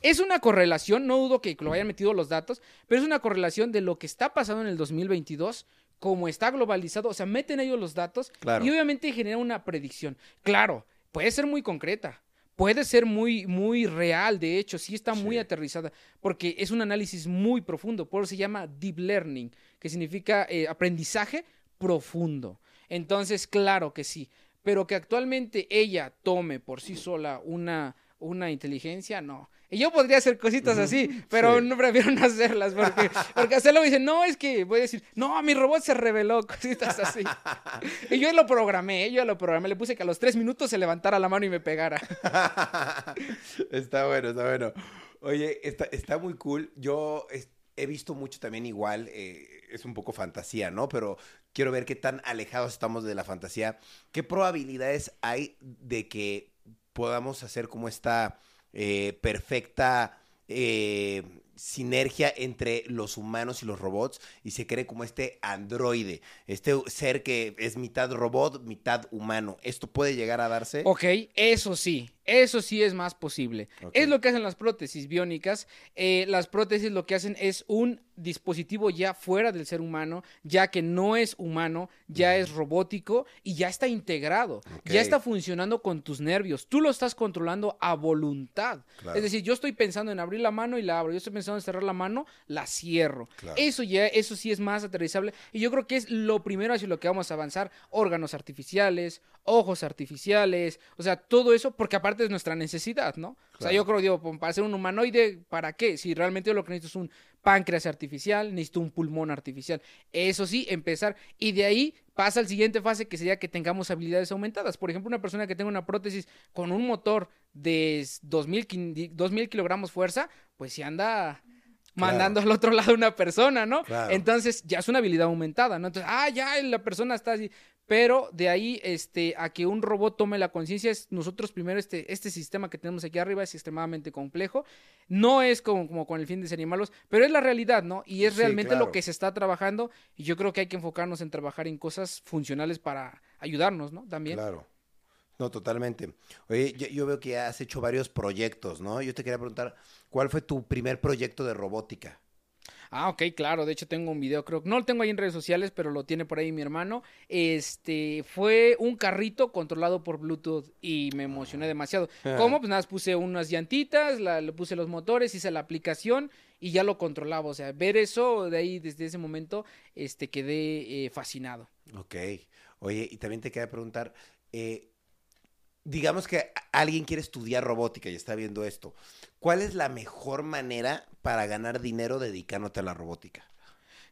Es una correlación, no dudo que lo hayan metido los datos, pero es una correlación de lo que está pasando en el 2022, como está globalizado, o sea, meten ellos los datos Claro. y obviamente genera una predicción. Claro, puede ser muy concreta, puede ser muy, muy real, de hecho, sí está muy Sí. aterrizada, porque es un análisis muy profundo, por eso se llama deep learning, que significa eh, aprendizaje profundo. Entonces, claro que sí, pero que actualmente ella tome por sí sola una, una inteligencia, no. Y yo podría hacer cositas así, pero Sí. no prefiero no hacerlas, porque, porque hacerlo me dicen, no, es que voy a decir, no, mi robot se reveló, cositas así. Y yo lo programé, yo lo programé, le puse que a los tres minutos se levantara la mano y me pegara. está bueno, está bueno. Oye, está, está muy cool. Yo he visto mucho también igual, eh, es un poco fantasía, ¿no? Pero quiero ver qué tan alejados estamos de la fantasía. ¿Qué probabilidades hay de que podamos hacer como esta eh, perfecta eh, sinergia entre los humanos y los robots y se cree como este androide, este ser que es mitad robot, mitad humano? ¿Esto puede llegar a darse? Ok, eso sí, eso sí es más posible. Es lo que hacen las prótesis biónicas. Eh, las prótesis lo que hacen es un dispositivo ya fuera del ser humano, ya que no es humano, ya es robótico y ya está integrado, ya está funcionando con tus nervios. Tú lo estás controlando a voluntad. Claro. Es decir, yo estoy pensando en abrir la mano y la abro, yo estoy cerrar la mano, la cierro. Claro. Eso ya, eso sí es más aterrizable y yo creo que es lo primero hacia lo que vamos a avanzar, órganos artificiales, ojos artificiales, o sea, todo eso porque aparte es nuestra necesidad, ¿no? O sea, yo creo, digo, para ser un humanoide, ¿para qué? Si realmente yo lo que necesito es un páncreas artificial, necesito un pulmón artificial. Eso sí, empezar y de ahí pasa al siguiente fase que sería que tengamos habilidades aumentadas. Por ejemplo, una persona que tenga una prótesis con un motor de 2000, quin- 2000 kilogramos fuerza, pues si anda mandando al otro lado una persona, ¿no? Claro. Entonces ya es una habilidad aumentada, ¿no? Entonces, ah, ya la persona está así. Pero de ahí este, a que un robot tome la conciencia, es nosotros primero, este, este sistema que tenemos aquí arriba es extremadamente complejo. No es como, como con el fin de ser malos, pero es la realidad, ¿no? Y es Sí, realmente claro. lo que se está trabajando. Y yo creo que hay que enfocarnos en trabajar en cosas funcionales para ayudarnos, ¿no? También. Claro. No, totalmente. Oye, yo, yo veo que has hecho varios proyectos, ¿no? Yo te quería preguntar, ¿cuál fue tu primer proyecto de robótica? Ah, ok, claro. De hecho, tengo un video, creo que no lo tengo ahí en redes sociales, pero lo tiene por ahí mi hermano. Este fue un carrito controlado por Bluetooth y me emocioné demasiado. ¿Cómo? Pues nada, puse unas llantitas, la- le puse los motores, hice la aplicación y ya lo controlaba. O sea, ver eso de ahí, desde ese momento, este quedé eh, fascinado. Ok. Oye, y también te quería preguntar, eh, digamos que alguien quiere estudiar robótica y está viendo esto. ¿Cuál es la mejor manera para ganar dinero dedicándote a la robótica?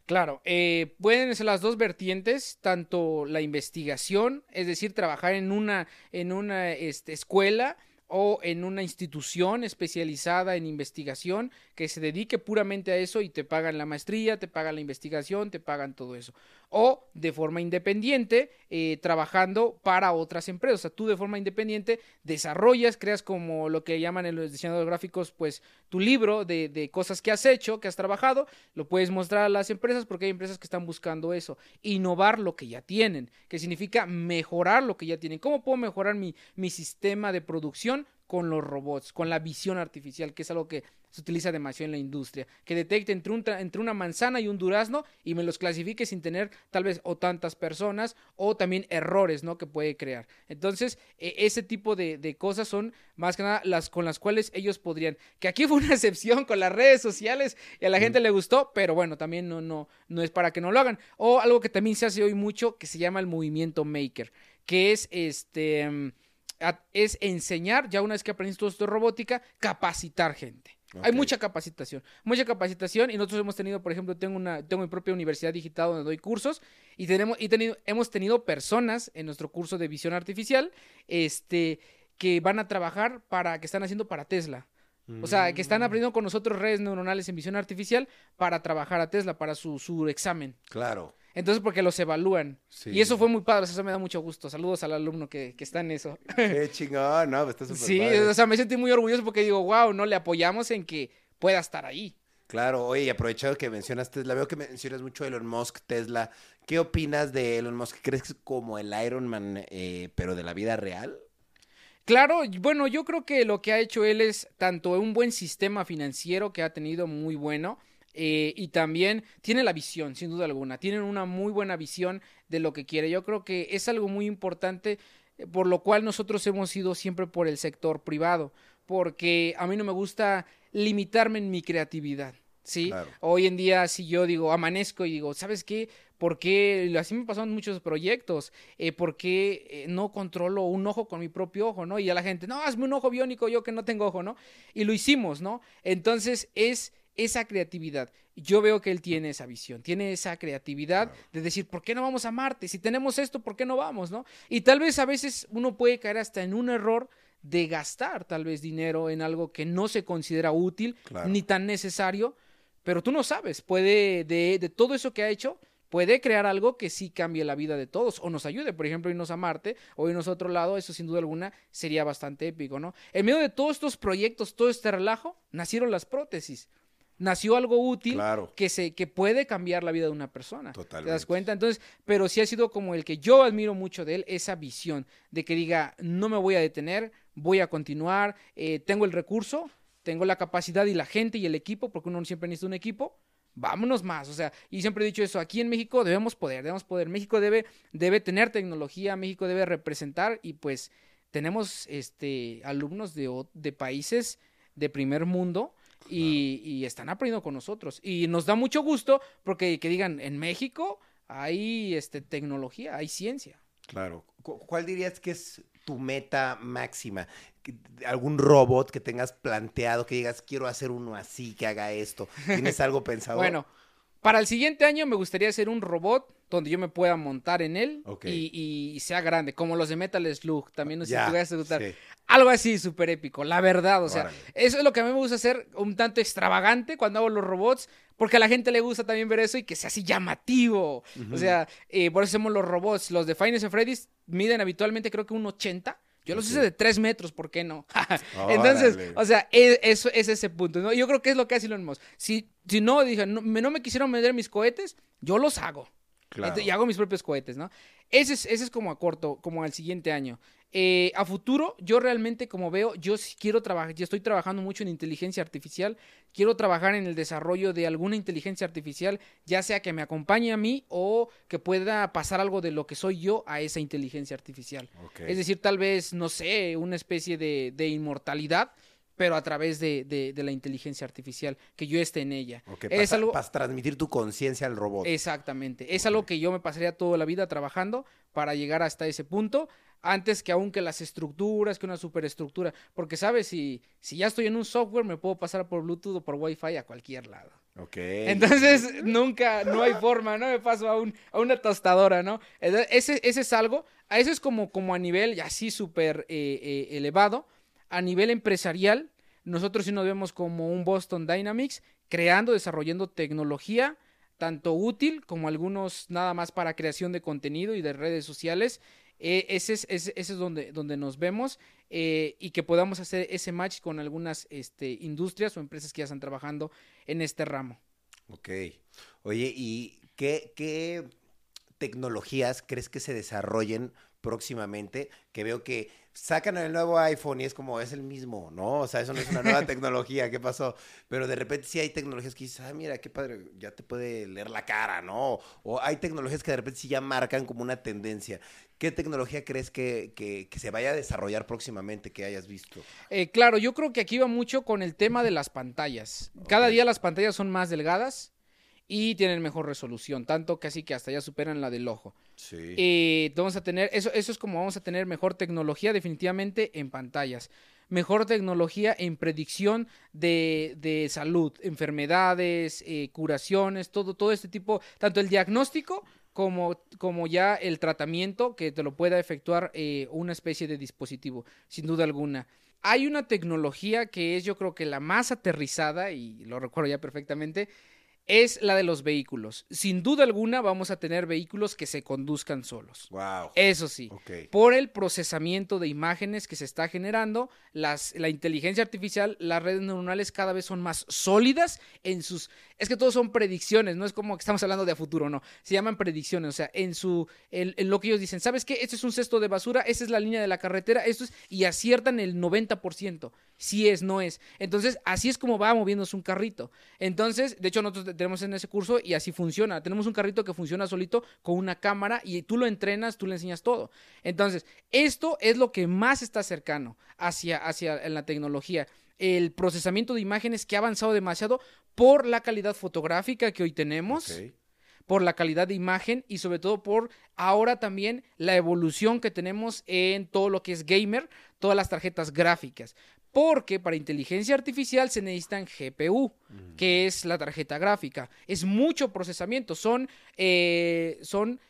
Claro, eh, pueden ser las dos vertientes, tanto la investigación, es decir, trabajar en una, en una este, escuela o en una institución especializada en investigación que se dedique puramente a eso y te pagan la maestría, te pagan la investigación, te pagan todo eso. O de forma independiente, eh, trabajando para otras empresas. O sea, tú de forma independiente desarrollas, creas como lo que llaman en los diseñadores gráficos, pues tu libro de, de cosas que has hecho, que has trabajado, lo puedes mostrar a las empresas porque hay empresas que están buscando eso, innovar lo que ya tienen, que significa mejorar lo que ya tienen. ¿Cómo puedo mejorar mi, mi sistema de producción? con los robots, con la visión artificial, que es algo que se utiliza demasiado en la industria, que detecte entre, un entre una manzana y un durazno y me los clasifique sin tener tal vez o tantas personas o también errores, ¿no? Que puede crear. Entonces, e- ese tipo de, de cosas son más que nada las con las cuales ellos podrían, que aquí fue una excepción con las redes sociales y a la gente le gustó, pero bueno, también no, no, no es para que no lo hagan. O algo que también se hace hoy mucho, que se llama el movimiento maker, que es este... mm, es enseñar, ya una vez que aprendiste todo esto de robótica, capacitar gente. Hay mucha capacitación, mucha capacitación y nosotros hemos tenido, por ejemplo, tengo una tengo mi propia universidad digital donde doy cursos y tenemos y tenido hemos tenido personas en nuestro curso de visión artificial este que van a trabajar para que están haciendo para Tesla. O sea, que Mm. están aprendiendo con nosotros redes neuronales en visión artificial para trabajar a Tesla, para su, su examen. Claro. Entonces, porque los evalúan. Sí. Y eso fue muy padre, o sea, eso me da mucho gusto. Saludos al alumno que, que está en eso. Qué chingón, no, está súper Sí, padre. o sea, me sentí muy orgulloso porque digo, wow, no le apoyamos en que pueda estar ahí. Claro, oye, y aprovechado que mencionas Tesla, veo que mencionas mucho Elon Musk, Tesla. ¿Qué opinas de Elon Musk? ¿Crees que es como el Iron Man, eh, pero de la vida real? Claro, bueno, yo creo que lo que ha hecho él es tanto un buen sistema financiero que ha tenido muy bueno. Eh, y también tiene la visión, sin duda alguna. Tienen una muy buena visión de lo que quiere. Yo creo que es algo muy importante, eh, por lo cual nosotros hemos ido siempre por el sector privado. Porque a mí no me gusta limitarme en mi creatividad. ¿sí? Claro. Hoy en día, si yo digo, amanezco y digo, ¿sabes qué? ¿Por qué? Así me pasaron muchos proyectos. Eh, ¿Por qué eh, no controlo un ojo con mi propio ojo, no? Y a la gente, no, hazme un ojo biónico, yo que no tengo ojo, ¿no? Y lo hicimos, ¿no? Entonces es esa creatividad. Yo veo que él tiene esa visión, tiene esa creatividad de decir, ¿por qué no vamos a Marte? Si tenemos esto, ¿por qué no vamos, no? Y tal vez a veces uno puede caer hasta en un error de gastar tal vez dinero en algo que no se considera útil Claro. ni tan necesario, pero tú no sabes, puede, de, de todo eso que ha hecho, puede crear algo que sí cambie la vida de todos o nos ayude, por ejemplo, irnos a Marte o irnos a otro lado, eso sin duda alguna sería bastante épico, ¿no? En medio de todos estos proyectos, todo este relajo, nacieron las prótesis. Nació algo útil Claro. que se que puede cambiar la vida de una persona. ¿Te Totalmente. das cuenta? Entonces, pero sí ha sido como el que yo admiro mucho de él, esa visión de que diga, no me voy a detener, voy a continuar, eh, tengo el recurso, tengo la capacidad y la gente y el equipo, porque uno siempre necesita un equipo, vámonos más. O sea, y siempre he dicho eso, aquí en México debemos poder, debemos poder. México debe, debe tener tecnología, México debe representar y pues tenemos este alumnos de, de países de primer mundo y, y están aprendiendo con nosotros. Y nos da mucho gusto porque que digan, en México hay este, tecnología, hay ciencia. Claro. Cu- ¿Cuál dirías que es tu meta máxima? ¿Algún robot que tengas planteado que digas, quiero hacer uno así, que haga esto? ¿Tienes algo pensado? Bueno, para el siguiente año me gustaría hacer un robot donde yo me pueda montar en él y, y sea grande, como los de Metal Slug. También no sé si te a gustar. sí. Algo así súper épico, la verdad. O sea, Órale. eso es lo que a mí me gusta hacer un tanto extravagante cuando hago los robots, porque a la gente le gusta también ver eso y que sea así llamativo. O sea, eh, por eso hacemos los robots. Los de Finance and Freddy's miden habitualmente creo que un 80. Yo los hice de 3 metros, ¿por qué no? Entonces, Órale. o sea, e- eso es ese punto, ¿no? Yo creo que es lo que hace Elon Musk. Si, si no, dije, no me, no me quisieron vender mis cohetes, yo los hago. Claro. Y hago mis propios cohetes, ¿no? Ese es, ese es como a corto, como al siguiente año. Eh, a futuro, yo realmente, como veo, yo sí quiero trabajar, yo estoy trabajando mucho en inteligencia artificial, quiero trabajar en el desarrollo de alguna inteligencia artificial, ya sea que me acompañe a mí o que pueda pasar algo de lo que soy yo a esa inteligencia artificial. Es decir, tal vez, no sé, una especie de, de inmortalidad, pero a través de, de- de la inteligencia artificial, que yo esté en ella. Ok, es pasa- algo, Para transmitir tu conciencia al robot. Exactamente. Es algo que yo me pasaría toda la vida trabajando para llegar hasta ese punto, antes que aún que las estructuras, que una superestructura. Porque, ¿sabes? Si, si ya estoy en un software, me puedo pasar por Bluetooth o por Wi-Fi a cualquier lado. Ok. Entonces, nunca, no hay forma, ¿no? Me paso a, un, a una tostadora, ¿no? Ese, ese es algo, a eso es como, como a nivel así súper eh, eh, elevado. A nivel empresarial, nosotros sí nos vemos como un Boston Dynamics, creando, desarrollando tecnología, tanto útil como algunos nada más para creación de contenido y de redes sociales. Eh, ese, es, ese es donde, donde nos vemos eh, y que podamos hacer ese match con algunas este, industrias o empresas que ya están trabajando en este ramo. Ok. Oye, ¿y qué, qué tecnologías crees que se desarrollen próximamente? Que veo que sacan el nuevo iPhone y es como, es el mismo, ¿no? O sea, eso no es una nueva tecnología, ¿qué pasó? Pero de repente sí hay tecnologías que dices, ah, mira, qué padre, ya te puede leer la cara, ¿no? O hay tecnologías que de repente sí ya marcan como una tendencia. ¿Qué tecnología crees que, que- que se vaya a desarrollar próximamente que hayas visto? Eh, claro, yo creo que aquí va mucho con el tema de las pantallas. Cada día las pantallas son más delgadas y tienen mejor resolución, tanto casi que hasta ya superan la del ojo. Sí. Eh, vamos a tener, eso, eso es como vamos a tener mejor tecnología definitivamente en pantallas. Mejor tecnología en predicción de, de salud, enfermedades, eh, curaciones, todo, todo este tipo, tanto el diagnóstico como, como ya el tratamiento que te lo pueda efectuar eh, una especie de dispositivo, sin duda alguna. Hay una tecnología que es yo creo que la más aterrizada, y lo recuerdo ya perfectamente, es la de los vehículos. Sin duda alguna vamos a tener vehículos que se conduzcan solos. Wow. Eso sí, por el procesamiento de imágenes que se está generando, las, la inteligencia artificial, las redes neuronales cada vez son más sólidas en sus... Es que todos son predicciones, no es como que estamos hablando de a futuro, no. Se llaman predicciones, o sea, en su... En, lo que ellos dicen, ¿sabes qué? Esto es un cesto de basura, esa es la línea de la carretera, esto es... Y aciertan el 90%. Si es, no es. Entonces, así es como va moviéndose un carrito. Entonces, de hecho, nosotros te- tenemos en ese curso y así funciona. Tenemos un carrito que funciona solito con una cámara y tú lo entrenas, tú le enseñas todo. Entonces, esto es lo que más está cercano hacia, hacia la tecnología. El procesamiento de imágenes que ha avanzado demasiado por la calidad fotográfica que hoy tenemos por la calidad de imagen y sobre todo por ahora también la evolución que tenemos en todo lo que es gamer, todas las tarjetas gráficas. Porque para inteligencia artificial se necesitan GPU, que es la tarjeta gráfica. Es mucho procesamiento, son, eh, son,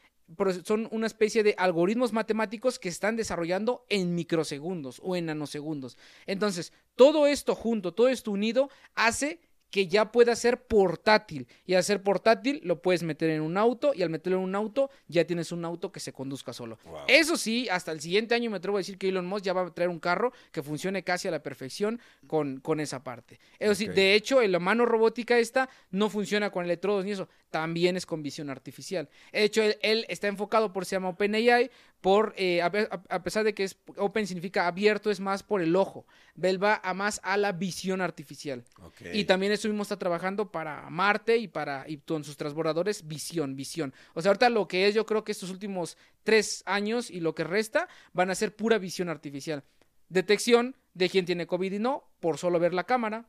son una especie de algoritmos matemáticos que están desarrollando en microsegundos o en nanosegundos. Entonces, todo esto junto, todo esto unido, hace que ya pueda ser portátil. Y al ser portátil lo puedes meter en un auto y al meterlo en un auto ya tienes un auto que se conduzca solo. Wow. Eso sí, hasta el siguiente año me atrevo a decir que Elon Musk ya va a traer un carro que funcione casi a la perfección con, con esa parte. Eso sí, Ok. de hecho, la mano robótica esta no funciona con electrodos ni eso, también es con visión artificial. De hecho, él, él está enfocado por se llama OpenAI, por, eh, a, pe- a- a pesar de que es open significa abierto, es más por el ojo. Él va a más a la visión artificial. Y también eso mismo está trabajando para Marte y para y con sus transbordadores visión, visión. O sea, ahorita lo que es, yo creo que estos últimos tres años y lo que resta van a ser pura visión artificial. Detección de quién tiene COVID y no, por solo ver la cámara.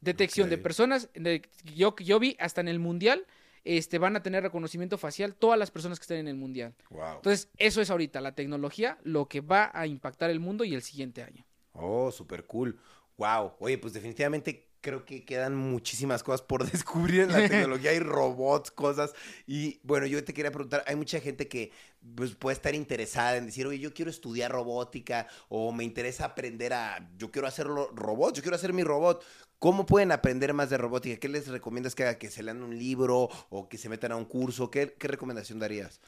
Detección de personas. de- yo, yo vi hasta en el mundial. Este, van a tener reconocimiento facial todas las personas que estén en el mundial. Wow. Entonces, eso es ahorita la tecnología, lo que va a impactar el mundo y el siguiente año. Oh, súper cool. Wow. Oye, pues definitivamente creo que quedan muchísimas cosas por descubrir en la tecnología. Hay robots, cosas. Y bueno, yo te quería preguntar, hay mucha gente que pues, puede estar interesada en decir, oye, yo quiero estudiar robótica o me interesa aprender a, yo quiero hacerlo robots, yo quiero hacer mi robot. ¿Cómo pueden aprender más de robótica? ¿Qué les recomiendas que haga? ¿Que se lean un libro o que se metan a un curso? ¿Qué, qué recomendación darías?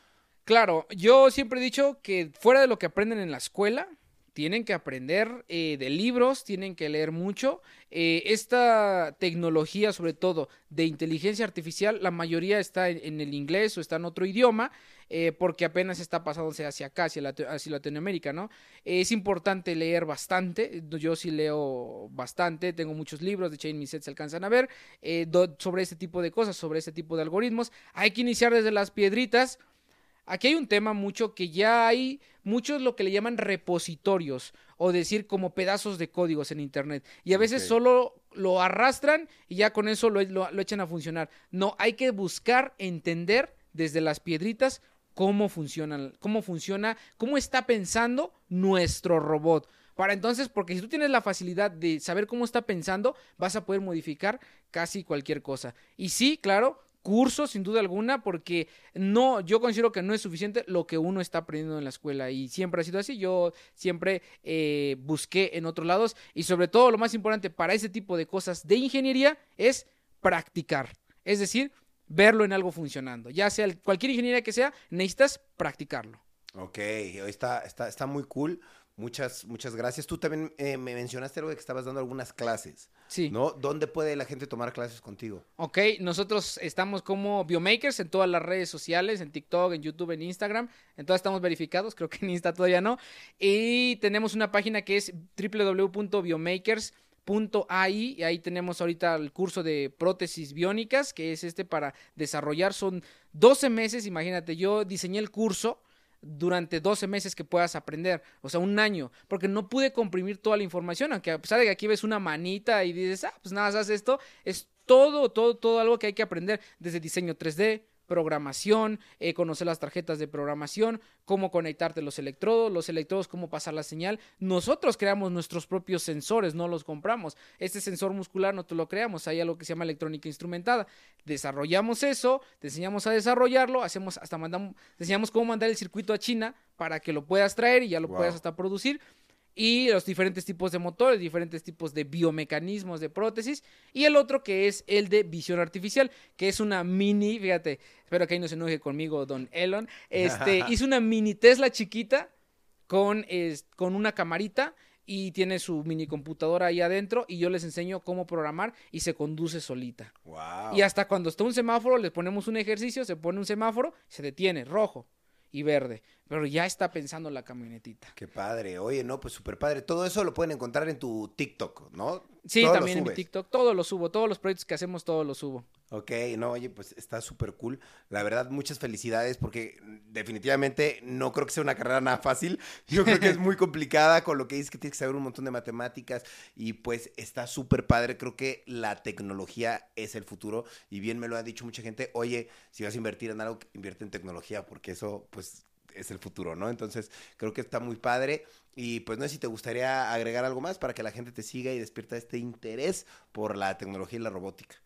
Claro, yo siempre he dicho que fuera de lo que aprenden en la escuela, tienen que aprender eh, de libros, tienen que leer mucho. Eh, esta tecnología, sobre todo de inteligencia artificial, la mayoría está en, el inglés o está en otro idioma, eh, porque apenas está pasándose hacia acá, hacia, Latinoamérica, ¿no? es importante leer bastante, yo sí leo bastante, tengo muchos libros, de Chain Set se alcanzan a ver, eh, sobre este tipo de cosas, sobre este tipo de algoritmos. Hay que iniciar desde las piedritas aquí hay un tema mucho que ya hay muchos lo que le llaman repositorios o decir como pedazos de códigos en internet y a veces solo lo arrastran y ya con eso lo, lo, lo echan a funcionar. No, hay que buscar entender desde las piedritas cómo funciona, cómo funciona, cómo está pensando nuestro robot. Para entonces, porque si tú tienes la facilidad de saber cómo está pensando, vas a poder modificar casi cualquier cosa. Y sí, claro, cursos sin duda alguna, porque no, yo considero que no es suficiente lo que uno está aprendiendo en la escuela y siempre ha sido así. Yo siempre eh, busqué en otros lados y sobre todo lo más importante para ese tipo de cosas de ingeniería es practicar. Es decir, verlo en algo funcionando. Ya sea cualquier ingeniería que sea, necesitas practicarlo. Ok, está, está, está muy cool. Muchas, muchas gracias. Tú también eh, me mencionaste algo de que estabas dando algunas clases, Sí. ¿no? ¿Dónde puede la gente tomar clases contigo? Ok, nosotros estamos como Biomakers en todas las redes sociales, en TikTok, en YouTube, en Instagram. En todas estamos verificados, creo que en Insta todavía no. Y tenemos una página que es www.biomakers.ai y ahí tenemos ahorita el curso de prótesis biónicas, que es este para desarrollar. Son 12 meses, imagínate, yo diseñé el curso durante 12 meses que puedas aprender, o sea, un año, porque no pude comprimir toda la información, aunque a pesar de que aquí ves una manita y dices, ah, pues nada, haz esto, es todo, todo, todo algo que hay que aprender, desde diseño 3D, programación, eh, conocer las tarjetas de programación, cómo conectarte los electrodos, los electrodos, cómo pasar la señal. Nosotros creamos nuestros propios sensores, no los compramos. Este sensor muscular no te lo creamos, hay algo que se llama electrónica instrumentada. Desarrollamos eso, te enseñamos a desarrollarlo, hacemos hasta mandamos, te enseñamos cómo mandar el circuito a China para que lo puedas traer y ya lo Wow. puedas hasta producir y los diferentes tipos de motores, diferentes tipos de biomecanismos de prótesis, y el otro que es el de visión artificial, que es una mini, fíjate, espero que ahí no se enoje conmigo don Elon, este, hizo una mini Tesla chiquita con, es- con una camarita y tiene su mini computadora ahí adentro y yo les enseño cómo programar y se conduce solita. Wow. Y hasta cuando está un semáforo, les ponemos un ejercicio, se pone un semáforo, se detiene, rojo y verde, pero ya está pensando la camionetita. Qué padre. Oye, no, pues súper padre. Todo eso lo pueden encontrar en tu TikTok, ¿no? Sí, Todo también en mi. TikTok, todo lo subo, todos los proyectos que hacemos, todo lo subo. Ok, no, oye, pues está súper cool. La verdad, muchas felicidades porque definitivamente no creo que sea una carrera nada fácil. Yo creo que es muy complicada con lo que dices que tienes que saber un montón de matemáticas y pues está súper padre. Creo que la tecnología es el futuro y bien me lo ha dicho mucha gente. Oye, si vas a invertir en algo, invierte en tecnología porque eso pues es el futuro, ¿no? Entonces creo que está muy padre y pues no sé si te gustaría agregar algo más para que la gente te siga y despierta este interés por la tecnología y la robótica.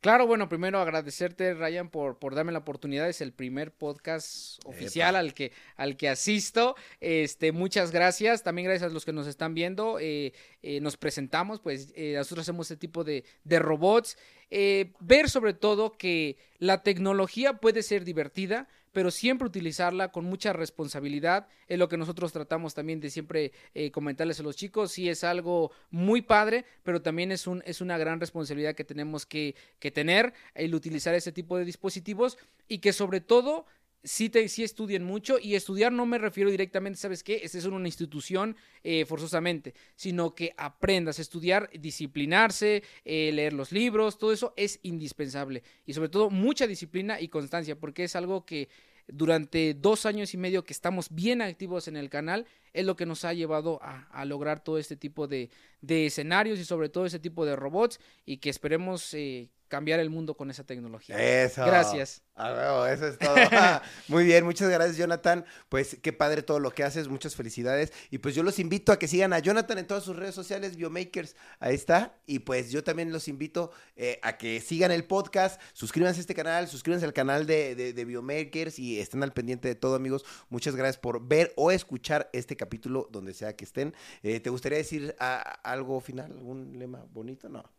Claro, bueno, primero agradecerte, Ryan, por, por darme la oportunidad. Es el primer podcast oficial Epa. al que, al que asisto. Este, muchas gracias. También gracias a los que nos están viendo. Eh, eh, nos presentamos, pues eh, nosotros hacemos este tipo de, de robots. Eh, ver sobre todo que la tecnología puede ser divertida, pero siempre utilizarla con mucha responsabilidad. Es lo que nosotros tratamos también de siempre eh, comentarles a los chicos. Sí es algo muy padre, pero también es, un, es una gran responsabilidad que tenemos que, que tener el utilizar ese tipo de dispositivos y que sobre todo sí, te, estudien mucho y estudiar no me refiero directamente, ¿sabes qué? Esta es una institución eh, forzosamente, sino que aprendas a estudiar, disciplinarse, eh, leer los libros, todo eso es indispensable y sobre todo mucha disciplina y constancia porque es algo que durante dos años y medio que estamos bien activos en el canal es lo que nos ha llevado a, lograr todo este tipo de, de escenarios y sobre todo ese tipo de robots y que esperemos eh, cambiar el mundo con esa tecnología. Eso. Gracias. Huevo, eso es todo. Muy bien, muchas gracias, Jonathan. Pues qué padre todo lo que haces, muchas felicidades. Y pues yo los invito a que sigan a Jonathan en todas sus redes sociales, Biomakers. Ahí está. Y pues yo también los invito eh, a que sigan el podcast, suscríbanse a este canal, suscríbanse al canal de, de, de Biomakers y estén al pendiente de todo, amigos. Muchas gracias por ver o escuchar este capítulo donde sea que estén. Eh, ¿Te gustaría decir ah, algo final, algún lema bonito? No.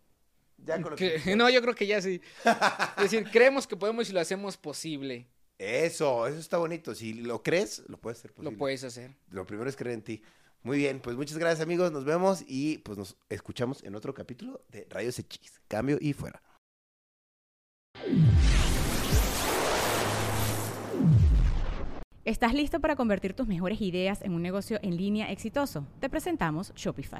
Ya con lo que- Que- no, yo creo que ya sí. Es decir, creemos que podemos y lo hacemos posible. Eso, eso está bonito. Si lo crees, lo puedes hacer posible. Lo puedes hacer. Lo primero es creer en ti. Muy bien, pues muchas gracias amigos, nos vemos y pues nos escuchamos en otro capítulo de Rayos X. Cambio y fuera. ¿Estás listo para convertir tus mejores ideas en un negocio en línea exitoso? Te presentamos Shopify.